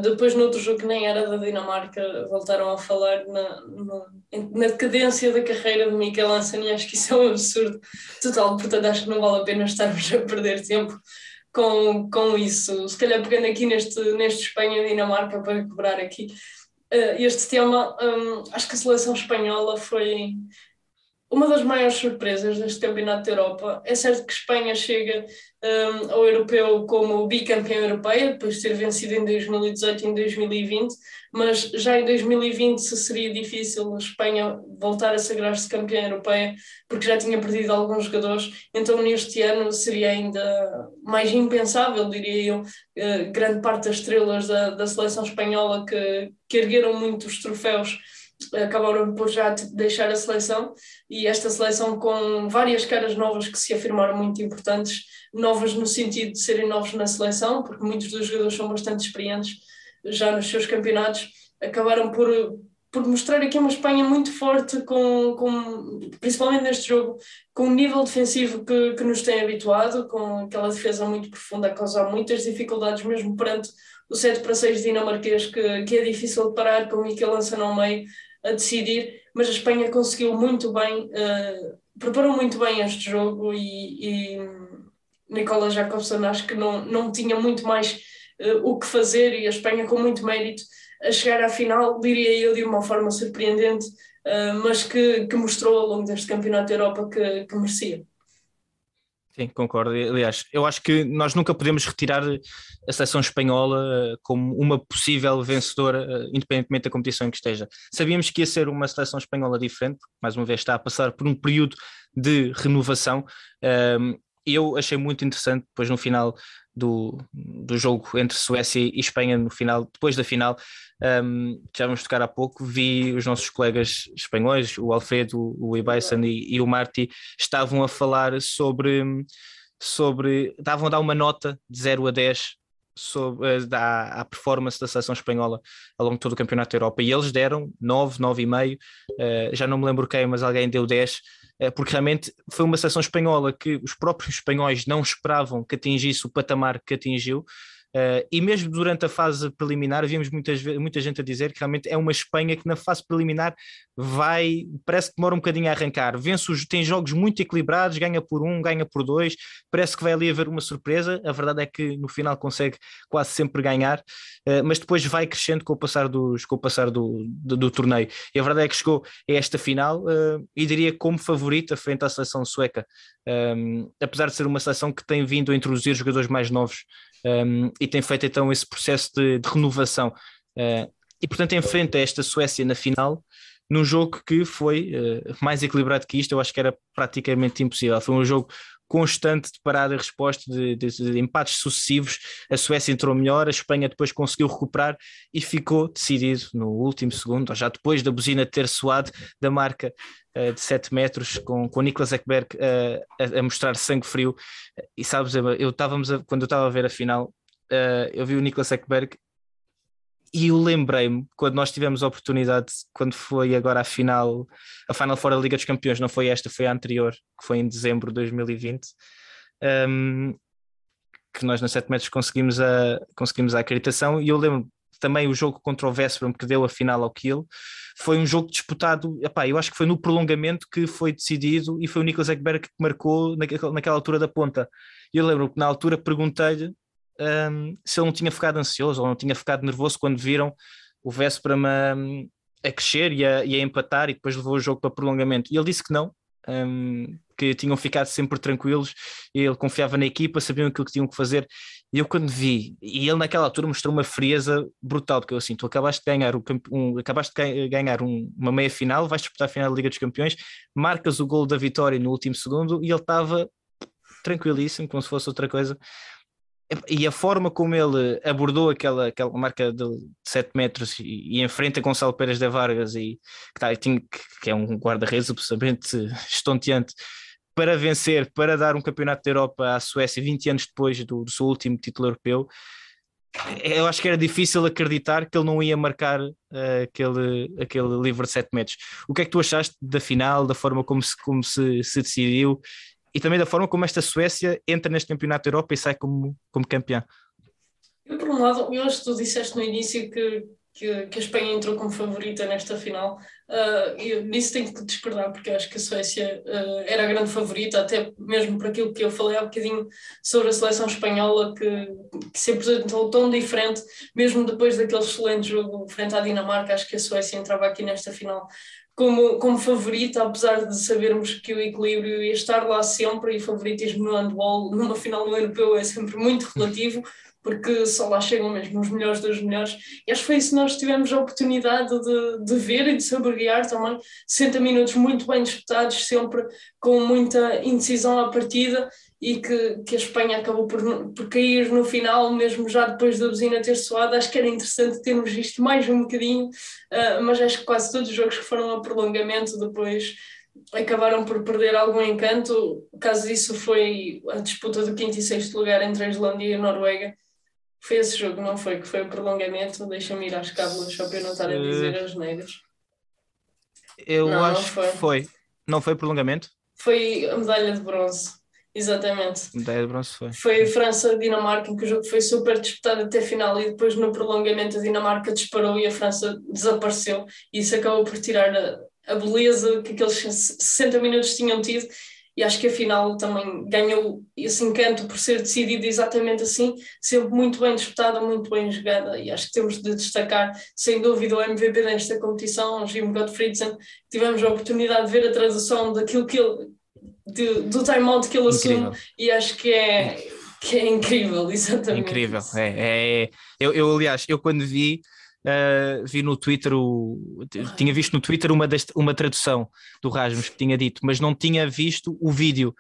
Depois, no outro jogo que nem era da Dinamarca, voltaram a falar na, na, na decadência da carreira de Hansen, e acho que isso é um absurdo total. Portanto, acho que não vale a pena estarmos a perder tempo com, com isso. Se calhar, pegando aqui neste, neste Espanha-Dinamarca para quebrar aqui uh, este tema, um, acho que a seleção espanhola foi uma das maiores surpresas deste Campeonato da Europa. É certo que Espanha chega um, ao europeu como bicampeã europeia, depois de ter vencido em 2018 e em 2020, mas já em 2020 seria difícil a Espanha voltar a sagrar-se campeã europeia, porque já tinha perdido alguns jogadores, então neste ano seria ainda mais impensável, diria eu, uh, grande parte das estrelas da, da seleção espanhola que, que ergueram muitos troféus acabaram por já deixar a seleção e esta seleção com várias caras novas que se afirmaram muito importantes, novas no sentido de serem novos na seleção, porque muitos dos jogadores são bastante experientes já nos seus campeonatos, acabaram por, por mostrar aqui uma Espanha muito forte, com, com, principalmente neste jogo, com um nível defensivo que, que nos tem habituado, com aquela defesa muito profunda a causar muitas dificuldades mesmo perante o 7 para 6 dinamarquês que, que é difícil de parar, com o Miquel lança no meio a decidir, mas a Espanha conseguiu muito bem, uh, preparou muito bem este jogo e, e Nicola Jacobson acho que não, não tinha muito mais uh, o que fazer e a Espanha com muito mérito a chegar à final, diria eu, de uma forma surpreendente, uh, mas que, que mostrou ao longo deste Campeonato da Europa que, que merecia. Sim, concordo. Aliás, eu acho que nós nunca podemos retirar a seleção espanhola eh, como uma possível vencedora, eh, independentemente da competição em que esteja. Sabíamos que ia ser uma seleção espanhola diferente, porque mais uma vez está a passar por um período de renovação. Eu achei muito interessante, depois no final do, do jogo entre Suécia e Espanha, no final, depois da final, um, já vamos tocar há pouco, vi os nossos colegas espanhóis, o Alfredo, o Ibaison e, e o Marti, estavam a falar sobre, sobre, estavam a dar uma nota de 0 a 10 sobre a, a performance da seleção espanhola ao longo de todo o Campeonato da Europa. E eles deram 9, 9,5, uh, já não me lembro quem, mas alguém deu 10 eh, porque realmente foi uma seleção espanhola que os próprios espanhóis não esperavam que atingisse o patamar que atingiu. Uh, e mesmo durante a fase preliminar, vimos muitas, muita gente a dizer que realmente é uma Espanha que na fase preliminar vai, parece que demora um bocadinho a arrancar. Vence os, tem jogos muito equilibrados, ganha por um, ganha por dois, parece que vai ali haver uma surpresa. A verdade é que no final consegue quase sempre ganhar, uh, mas depois vai crescendo com o passar, dos, com o passar do, do, do torneio. E a verdade é que chegou a esta final uh, e diria como favorita frente à seleção sueca, um, apesar de ser uma seleção que tem vindo a introduzir jogadores mais novos um, e tem feito então esse processo de, de renovação. Uh, e portanto enfrenta esta Suécia na final num jogo que foi uh, mais equilibrado que isto, eu acho que era praticamente impossível. Foi um jogo constante de parada e resposta, de, de, de, empates sucessivos. A Suécia entrou melhor, a Espanha depois conseguiu recuperar e ficou decidido no último segundo, já depois da buzina ter soado da marca uh, de 7 metros, com, com o Niklas Ekberg uh, a, a, mostrar sangue frio. E sabes, eu estávamos quando eu estava a ver a final, uh, eu vi o Niklas Ekberg e eu lembrei-me quando nós tivemos a oportunidade, quando foi agora a final, a final fora da Liga dos Campeões, não foi esta, foi a anterior, que foi em dezembro de 2020. Um, que nós na 7 metros conseguimos a, conseguimos a acreditação. E eu lembro também o jogo contra o Vesperam, que deu a final ao Kill, foi um jogo disputado, epá, eu acho que foi no prolongamento que foi decidido e foi o Nicolas Ekberg que marcou naquela, naquela altura da ponta. Eu lembro que na altura perguntei-lhe um, se ele não tinha ficado ansioso ou não tinha ficado nervoso quando viram o Vesperam a, crescer e a, e a empatar e depois levou o jogo para prolongamento. E ele disse que não, um, que tinham ficado sempre tranquilos, ele confiava na equipa, sabiam aquilo que tinham que fazer. E eu quando vi, e ele naquela altura mostrou uma frieza brutal, porque eu assim, tu acabaste de ganhar, um, acabaste de ganhar um, uma meia final, vais disputar a final da Liga dos Campeões, marcas o gol da vitória no último segundo e ele estava tranquilíssimo, como se fosse outra coisa. E a forma como ele abordou aquela, aquela marca de 7 metros e, e enfrenta Gonçalo Pérez de Vargas, e, que, tá, que, é um guarda-redes absolutamente estonteante, para vencer, para dar um campeonato da Europa à Suécia 20 anos depois do, do seu último título europeu, eu acho que era difícil acreditar que ele não ia marcar uh, aquele, aquele livre de 7 metros. O que é que tu achaste da final, da forma como se, como se, se decidiu e também da forma como esta Suécia entra neste campeonato da Europa e sai como, como campeã? Eu, por um lado, eu acho que tu disseste no início que que, que a Espanha entrou como favorita nesta final. Uh, e nisso tenho que discordar, porque acho que a Suécia uh, era a grande favorita, até mesmo por aquilo que eu falei há bocadinho sobre a seleção espanhola, que, que se apresentou tão diferente, mesmo depois daquele excelente jogo frente à Dinamarca. Acho que a Suécia entrava aqui nesta final como, como favorita, apesar de sabermos que o equilíbrio ia estar lá sempre e o favoritismo no handball, numa final no europeu, é sempre muito relativo porque só lá chegam mesmo os melhores dos melhores. E acho que foi isso que nós tivemos a oportunidade de, de ver e de saborear também. 60 minutos muito bem disputados, sempre com muita indecisão à partida e que, que a Espanha acabou por, por cair no final, mesmo já depois da buzina ter soado. Acho que era interessante termos visto mais um bocadinho, uh, mas acho que quase todos os jogos que foram a prolongamento depois acabaram por perder algum encanto. O caso disso foi a disputa do quinto e sexto lugar entre a Islândia e a Noruega, foi esse jogo, não foi? Que foi o prolongamento. Deixa-me ir às cábulas só para eu não estar a dizer as negras. Eu não, acho não foi. que foi. Não foi prolongamento? Foi a medalha de bronze. Exatamente. Medalha de bronze foi. Foi França-Dinamarca, em que o jogo foi super disputado até a final e depois no prolongamento a Dinamarca disparou e a França desapareceu. E isso acabou por tirar a, a beleza que aqueles 60 minutos tinham tido e acho que a final também ganhou esse encanto por ser decidido exatamente assim, sempre muito bem disputada, muito bem jogada, e acho que temos de destacar, sem dúvida, o MVP desta competição, o Jim Gottfriedsen, tivemos a oportunidade de ver a tradução daquilo que ele, de, do time-out que ele assume, e acho que é, que é incrível, exatamente. Incrível, é, é, eu, eu aliás, eu quando vi uh, vi no Twitter, o, tinha visto no Twitter uma, deste, uma tradução do Rasmus que tinha dito, mas não tinha visto o vídeo.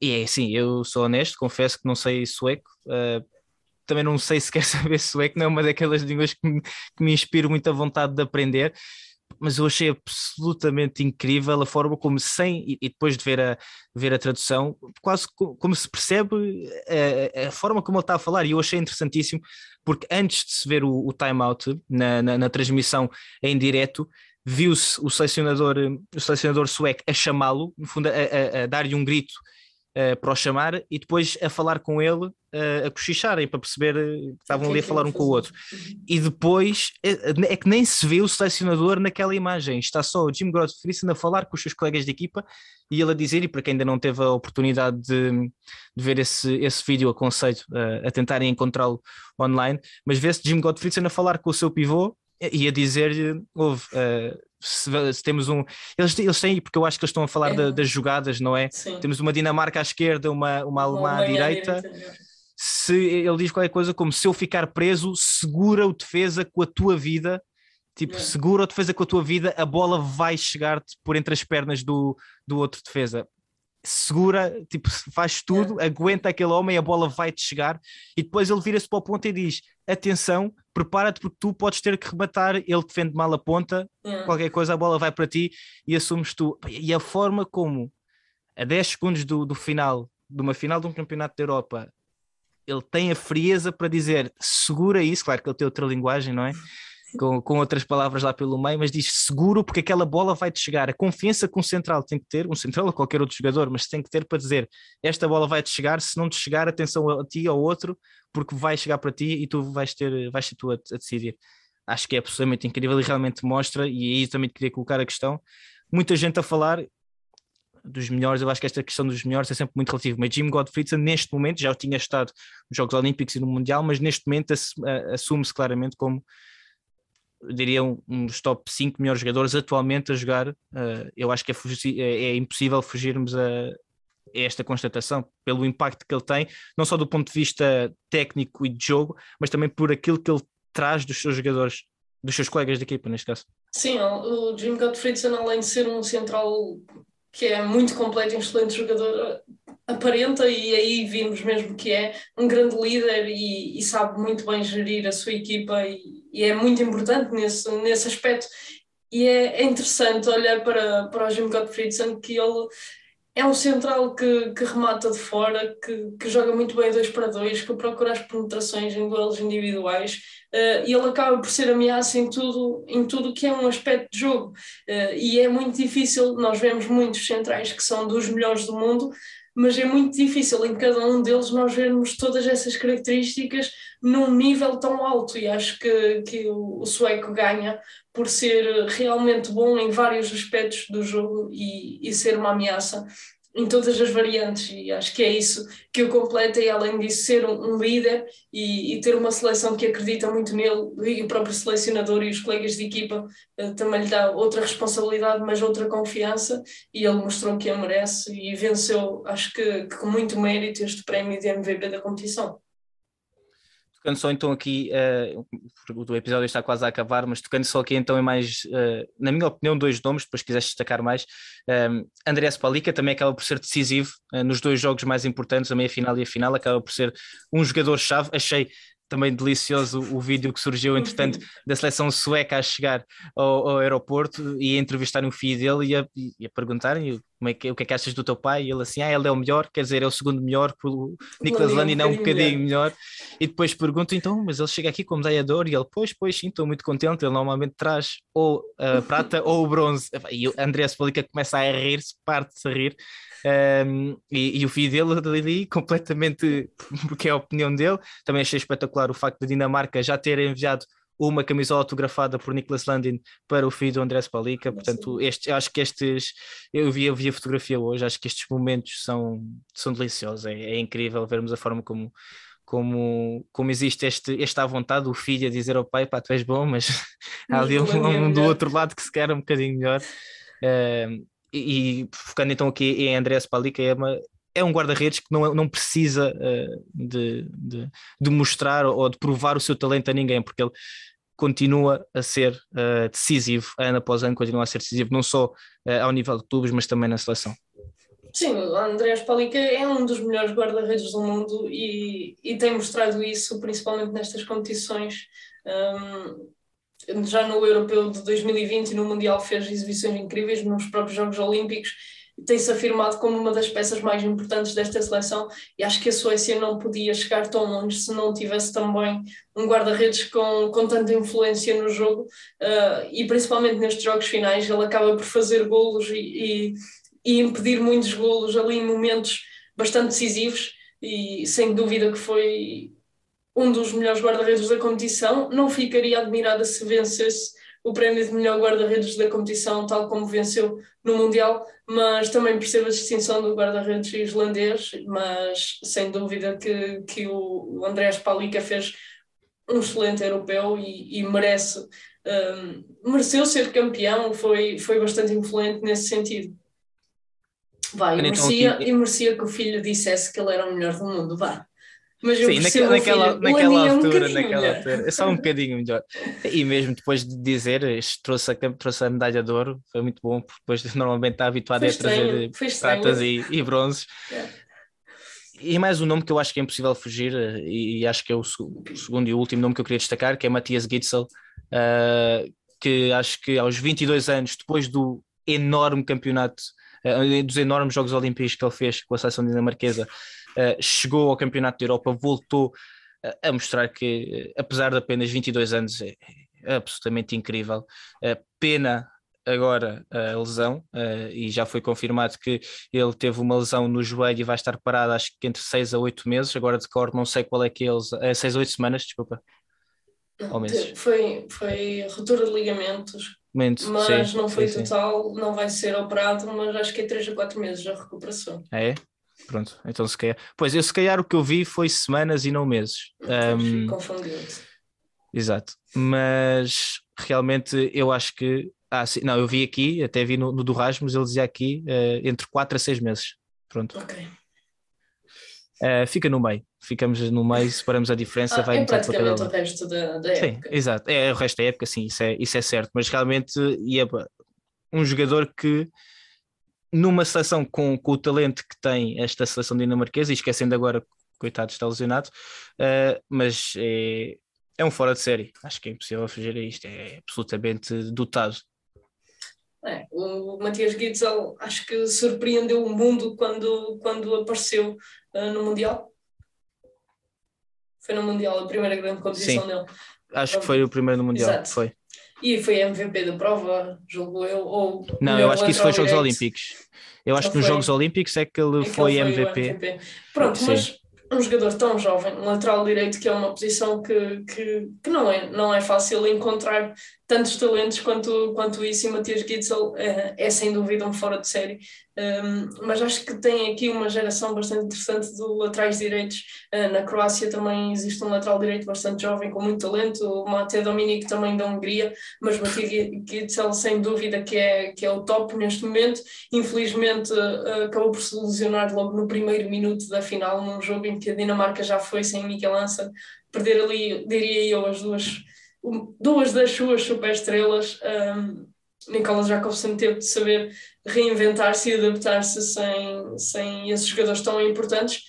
E é, é assim, eu sou honesto, confesso que não sei sueco, uh, também não sei se quer saber sueco, não é uma daquelas línguas que me, que me inspiro muita vontade de aprender, mas eu achei absolutamente incrível a forma como sem, e, depois de ver a, ver a tradução, quase como se percebe a, a, forma como ele está a falar, e eu achei interessantíssimo, porque antes de se ver o, o time-out na, na, na, transmissão em direto, viu-se o selecionador, o selecionador sueco a chamá-lo, no fundo a, a, a dar-lhe um grito uh, para o chamar e depois a falar com ele, uh, a cochicharem para perceber eh, que estavam ali a falar um com o outro. E depois é, é, que nem se vê o selecionador naquela imagem, está só o Jim Godfrey a falar com os seus colegas de equipa e ele a dizer, e para quem ainda não teve a oportunidade de, de ver esse, esse vídeo, aconselho uh, a tentarem encontrá-lo online, mas vê-se Jim Godfrey a falar com o seu pivô e a dizer-lhe, houve, uh, se, se, temos um. Eles, eles têm, porque eu acho que eles estão a falar é. das jogadas, não é? Sim. Temos uma Dinamarca à esquerda, uma, uma alemã à direita. direita. Se ele diz qualquer coisa como se eu ficar preso, segura o defesa com a tua vida. Tipo, é. segura o defesa com a tua vida, a bola vai chegar-te por entre as pernas do, do outro defesa segura, tipo, faz tudo, é. aguenta aquele homem, a bola vai-te chegar e depois ele vira-se para o ponto e diz: Atenção, prepara-te porque tu podes ter que rematar. Ele defende mal a ponta, é. qualquer coisa, a bola vai para ti e assumes tu. E a forma como, a 10 segundos do, do final, de uma final de um campeonato da Europa, ele tem a frieza para dizer segura isso, claro que ele tem outra linguagem, não é? Com, com outras palavras lá pelo meio, mas diz seguro porque aquela bola vai-te chegar. A confiança que um central tem que ter, um central ou qualquer outro jogador, mas tem que ter para dizer esta bola vai-te chegar, se não te chegar, atenção a ti ou outro, porque vai chegar para ti e tu vais ter, vais tu a, a decidir. Acho que é absolutamente incrível e realmente mostra, e aí também queria colocar a questão, muita gente a falar dos melhores, eu acho que esta questão dos melhores é sempre muito relativa, mas Jim Gottfriedson neste momento já tinha estado nos Jogos Olímpicos e no Mundial, mas neste momento assume-se claramente como diria um, um, dos top 5 melhores jogadores atualmente a jogar. Uh, eu acho que é, é, é impossível fugirmos a, a, esta constatação pelo impacto que ele tem, não só do ponto de vista técnico e de jogo, mas também por aquilo que ele traz dos seus jogadores, dos seus colegas de equipa, neste caso. Sim, o Jim Gottfriedson, além de ser um central que é muito completo e um excelente jogador, aparenta e aí vimos mesmo que é um grande líder e, e sabe muito bem gerir a sua equipa e, e, é muito importante nesse, nesse aspecto. E é, é interessante olhar para, para o Jim Gottfriedson que ele é um central que, que remata de fora, que, que joga muito bem dois para dois, que procura as penetrações em duelos individuais uh, e ele acaba por ser ameaça em tudo em tudo que é um aspecto de jogo. Uh, e é muito difícil, nós vemos muitos centrais que são dos melhores do mundo, mas é muito difícil em cada um deles nós vermos todas essas características num nível tão alto e acho que, que o, sueco ganha por ser realmente bom em vários aspectos do jogo e, e ser uma ameaça em todas as variantes e acho que é isso que o completa e além disso ser um, um líder e, e, ter uma seleção que acredita muito nele e o próprio selecionador e os colegas de equipa uh, também lhe dá outra responsabilidade mas outra confiança e ele mostrou que a merece e venceu acho que, que com muito mérito este prémio de MVP da competição tocando só então aqui, uh, o episódio está quase a acabar, mas tocando só aqui então em mais, uh, na minha opinião, dois nomes, depois quiseres destacar mais. Um, André Spalica também acaba por ser decisivo uh, nos dois jogos mais importantes, a meia-final e a final, acaba por ser um jogador-chave. Achei também delicioso o vídeo que surgiu, entretanto, da seleção sueca a chegar ao, ao aeroporto e a entrevistarem o filho dele e a, e a perguntarem como é que, o que é que achas do teu pai? E ele assim, ah, ele é o melhor, quer dizer, é o segundo melhor, o Nicolas Lani não é um bocadinho melhor. E depois pergunto, então, mas ele chega aqui como medalhador e ele, pois, pois, sim, estou muito contente, ele normalmente traz ou a prata ou o bronze. E o André Spalica começa a rir-se, parte-se a rir, um, e, e, o filho dele ali completamente porque é a opinião dele. Também achei espetacular o facto da Dinamarca já ter enviado uma camisola autografada por Nicholas Landin para o filho do André Spalica. Portanto, este, acho que estes, eu vi, eu vi a fotografia hoje, acho que estes momentos são, são deliciosos. É, é incrível vermos a forma como, como, como existe este, esta à vontade, o filho a dizer ao pai, pá, tu és bom, mas há ali um, um, do outro lado que se quer um bocadinho melhor. Uh, e, focando então aqui em André Spalica, é, uma, é um guarda-redes que não, não precisa uh, de, de, de, mostrar ou de provar o seu talento a ninguém, porque ele continua a ser uh, decisivo, ano após ano continua a ser decisivo, não só uh, ao nível de clubes, mas também na seleção. Sim, o André Spalica é um dos melhores guarda-redes do mundo e, e tem mostrado isso principalmente nestas competições. Um, já no Europeu de 2020 e no Mundial fez exibições incríveis nos próprios Jogos Olímpicos. Tem-se afirmado como uma das peças mais importantes desta seleção e acho que a Suécia não podia chegar tão longe se não tivesse também um guarda-redes com, com tanta influência no jogo uh, e principalmente nestes jogos finais. Ele acaba por fazer golos e, e, e impedir muitos golos ali em momentos bastante decisivos e sem dúvida que foi um dos melhores guarda-redes da competição. Não ficaria admirada se vencesse o prémio de melhor guarda-redes da competição, tal como venceu no Mundial, mas também percebo a distinção do guarda-redes islandês, mas sem dúvida que, que o Andrés Palica fez um excelente europeu e, e merece um, mereceu ser campeão, foi, foi bastante influente nesse sentido. Vai, e merecia, e merecia que o filho dissesse que ele era o melhor do mundo, vá. Mas eu Sim, naquela, naquela, naquela altura, um naquela altura, é só um bocadinho melhor. E mesmo depois de dizer, trouxe a, trouxe a medalha de ouro, foi muito bom, porque depois normalmente está habituado foi a trazer pratas e, e bronzes. É. E mais um nome que eu acho que é impossível fugir, eh, e, e acho que é o, o, segundo e último nome que eu queria destacar, que é Matias Gitzel, uh, que acho que aos 22 anos, depois do enorme campeonato, uh, dos enormes Jogos Olímpicos que ele fez com a seleção dinamarquesa, eh, chegou ao Campeonato da Europa, voltou a mostrar que, eh, apesar de apenas 22 anos, é, absolutamente incrível. Pena agora a lesão e já foi confirmado que ele teve uma lesão no joelho e vai estar parado acho que entre 6 a 8 meses, agora de cor não sei qual é que é, é 6 a 8 semanas, desculpa. Ou meses. Foi, foi ruptura de ligamentos, mas sim, não foi sim, total, sim. não vai ser operado, mas acho que é 3 a 4 meses a recuperação. É? Pronto, então se calhar. Pois eu se calhar o que eu vi foi semanas e não meses. Um, Confundido. Exato, mas realmente eu acho que ah, sim, não, eu vi aqui, até vi no, no do Rasmus, ele dizia aqui uh, entre 4 a 6 meses. Pronto. Ok. Uh, fica no meio, ficamos no meio, separamos a diferença. Ah, vai é praticamente o resto da, da sim, época. exato, é o resto da época, sim, isso é, isso é certo, mas realmente é um jogador que numa seleção com, com o talento que tem esta seleção dinamarquesa, e esquecendo agora, coitado, está lesionado, uh, mas é, é um fora de série, acho que é impossível fugir a isto, é absolutamente dotado. É, o Matias Gitzel acho que surpreendeu o mundo quando, quando apareceu uh, no Mundial. Foi no Mundial, a primeira grande competição Sim. dele. Acho que foi o primeiro no Mundial. Exato. Foi. E foi MVP da prova, julgo eu. Ou não, eu acho que isso foi Jogos Olímpicos. Eu acho que nos. Jogos Olímpicos é que ele, é que foi, MVP. MVP. Pronto, Sim. mas um jogador tão jovem, um lateral direito, que é uma posição que, que, que não, é, não é fácil encontrar tantos talentos quanto, quanto isso, e Matias Gitzel é, é sem dúvida um fora de série. Um, mas acho que tem aqui uma geração bastante interessante de laterais direitos. Uh, na Croácia também existe um lateral direito bastante jovem, com muito talento, o Mate Dominic também da Hungria, mas Matias Gitzel sem dúvida que é, que é o top neste momento. Infelizmente uh, acabou por se lesionar logo no primeiro minuto da final, num jogo em que a Dinamarca já foi sem Mikel Hansen, perder ali, diria eu, as duas duas das suas superestrelas, um, Nicolas Jacobson teve de saber reinventar-se e adaptar-se sem, sem esses jogadores tão importantes,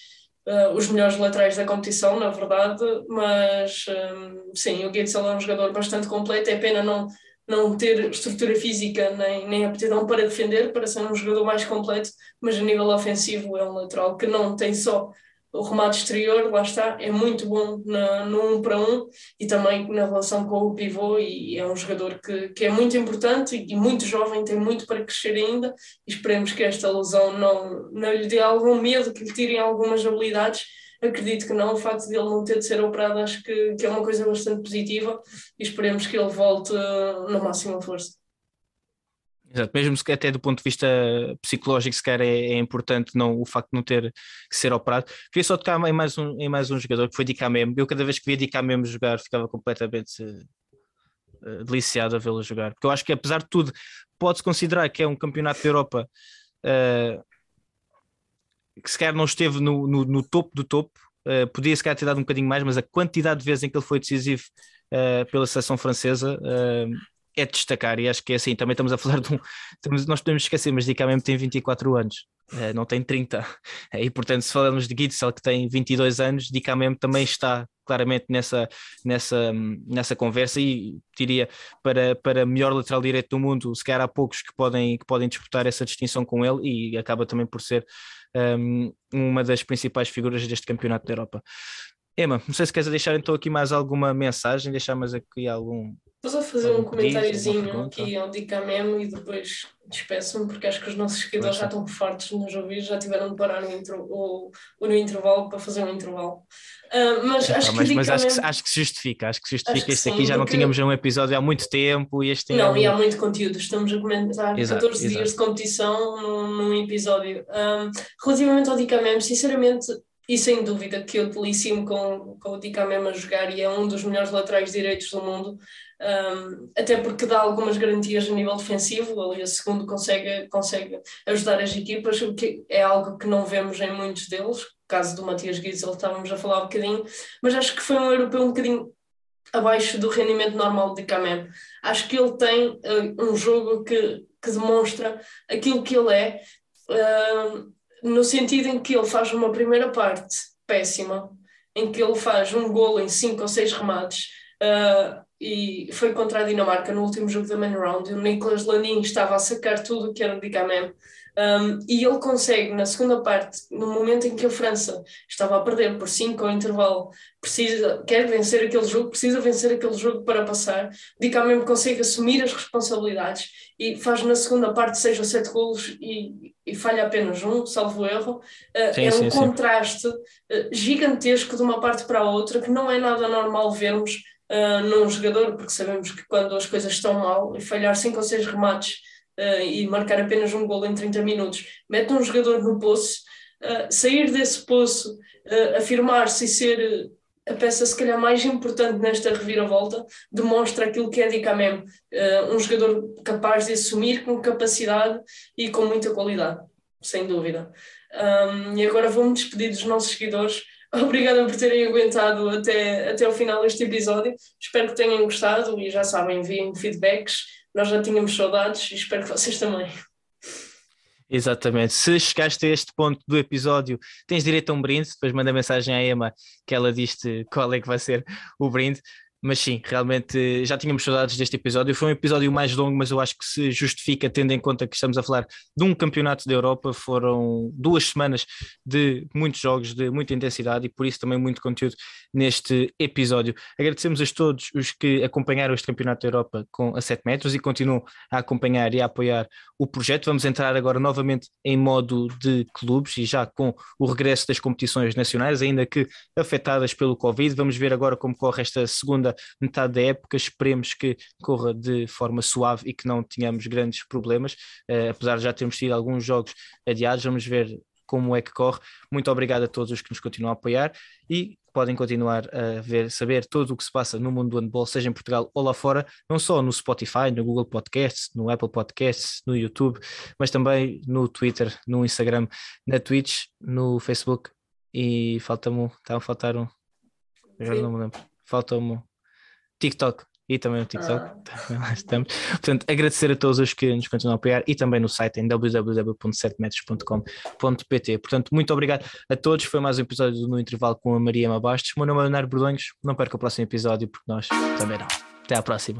uh, os melhores laterais da competição, na verdade, mas um, sim, o Gitzel é um jogador bastante completo, é pena não, não ter estrutura física nem, nem aptidão para defender, para ser um jogador mais completo, mas a nível ofensivo é um lateral que não tem só o remate exterior, lá está, é muito bom na, no um para um e também na relação com o pivô e é um jogador que, que é muito importante e muito jovem, tem muito para crescer ainda e esperemos que esta lesão não, não lhe dê algum medo, que lhe tirem algumas habilidades, acredito que não, o facto de ele não ter de ser operado acho que, que é uma coisa bastante positiva e esperemos que ele volte na máxima força. Exato, mesmo que até do ponto de vista psicológico, se calhar é, é, importante não, o facto de não ter que ser operado. Queria só tocar em mais um, em mais um jogador que foi Dicamem. Eu, cada vez que via Dicamem jogar, ficava completamente uh, deliciado a vê-lo jogar, porque eu acho que, apesar de tudo, pode-se considerar que é um campeonato da Europa uh, que se calhar não esteve no, no, no topo do topo. Uh, podia se calhar ter dado um bocadinho mais, mas a quantidade de vezes em que ele foi decisivo pela seleção francesa é de destacar, e acho que é assim, também estamos a falar de um. Nós podemos esquecer, mas Dica mesmo tem 24 anos, eh, não tem 30. E portanto, se falamos de Gitzel, que tem 22 anos, Dica mesmo também está claramente nessa, nessa, nessa conversa e diria para, para melhor lateral direito do mundo, se calhar há poucos que podem, que podem disputar essa distinção com ele e acaba também por ser um, uma das principais figuras deste campeonato da Europa. Emma, não sei se queres deixar então aqui mais alguma mensagem, deixar mais aqui algum, Vou só fazer um comentáriozinho aqui ao Dicamem e depois despeço-me, porque acho que os nossos seguidores já estão fartos de nos ouvir, já tiveram de parar no, intro, ou, ou no intervalo para fazer um intervalo. Uh, mas, acho, mas, que mas acho, que, acho que se justifica, acho que se justifica. Este sim, aqui já não tínhamos um episódio há muito tempo e este Não, e há muito conteúdo, estamos a comentar exato, 14 exato. dias de competição num, num episódio. Um, relativamente ao Dicamem, sinceramente, e sem dúvida que eu delicio-me com, com o Dicamem a jogar e é um dos melhores laterais direitos do mundo um, até porque dá algumas garantias a nível defensivo, ali a segundo consegue, consegue ajudar as equipas, o que é algo que não vemos em muitos deles, caso do Matias Giesel estávamos a falar um bocadinho, mas acho que foi um europeu um bocadinho abaixo do rendimento normal de Kamem. Acho que ele tem uh, um jogo que, que demonstra aquilo que ele é, uh, no sentido em que ele faz uma primeira parte péssima, em que ele faz um golo em cinco ou seis remates, uh, e foi contra a Dinamarca no último jogo da main round. E o Nicolas Landin estava a sacar tudo o que era de Dicamem. Um, e ele consegue, na segunda parte, no momento em que a França estava a perder por 5 ao intervalo, precisa, quer vencer aquele jogo, precisa vencer aquele jogo para passar. Dicamem consegue assumir as responsabilidades e faz na segunda parte 6 ou 7 golos e, e falha apenas um, salvo erro. Uh, sim, é um sim, contraste sim. Uh, gigantesco de uma parte para a outra que não é nada normal vermos uh, num jogador, porque sabemos que quando as coisas estão mal e falhar 5 ou 6 remates uh, e marcar apenas um gol em 30 minutos, mete um jogador no poço, uh, sair desse poço, afirmar-se e ser a peça se calhar mais importante nesta reviravolta, demonstra aquilo que é Dicamem, um jogador capaz de assumir com capacidade e com muita qualidade, sem dúvida. Um, e agora vou-me despedir dos nossos seguidores. Obrigada por terem aguentado até, até o final deste episódio. Espero que tenham gostado e já sabem, enviem feedbacks. Nós já tínhamos saudades e espero que vocês também. Exatamente. Se chegaste a este ponto do episódio, tens direito a um brinde. Depois manda mensagem à Emma que ela diz-te qual é que vai ser o brinde. Mas sim, realmente já tínhamos saudades deste episódio. Foi um episódio mais longo, mas eu acho que se justifica, tendo em conta que estamos a falar de um campeonato da Europa. Foram duas semanas de muitos jogos, de muita intensidade e por isso também muito conteúdo neste episódio. Agradecemos a todos os que acompanharam este campeonato da Europa com a 7 metros e continuam a acompanhar e a apoiar o projeto. Vamos entrar agora novamente em modo de clubes e já com o regresso das competições nacionais, ainda que afetadas pelo Covid. Vamos ver agora como corre esta segunda segunda metade da época. Esperemos que corra de forma suave e que não tenhamos grandes problemas, uh, apesar de já termos tido alguns jogos adiados. Vamos ver como é que corre. Muito obrigado a todos os que nos continuam a apoiar e podem continuar a ver, saber tudo o que se passa no mundo do handball, seja em Portugal ou lá fora, não só no Spotify, no Google Podcasts, no Apple Podcasts, no YouTube, mas também no Twitter, no Instagram, na Twitch, no Facebook e falta-me, está a faltar um, já não me lembro, falta-me TikTok e também no TikTok. Ah. Lá estamos. Portanto, agradecer a todos os que nos continuam a apoiar e também no site em www.setmetros.com.pt. Portanto, muito obrigado a todos. Foi mais um episódio no intervalo com a Maria Mabastos. Meu nome é Leonardo Bordonhos. Não perca o próximo episódio, porque nós também não. Até à próxima.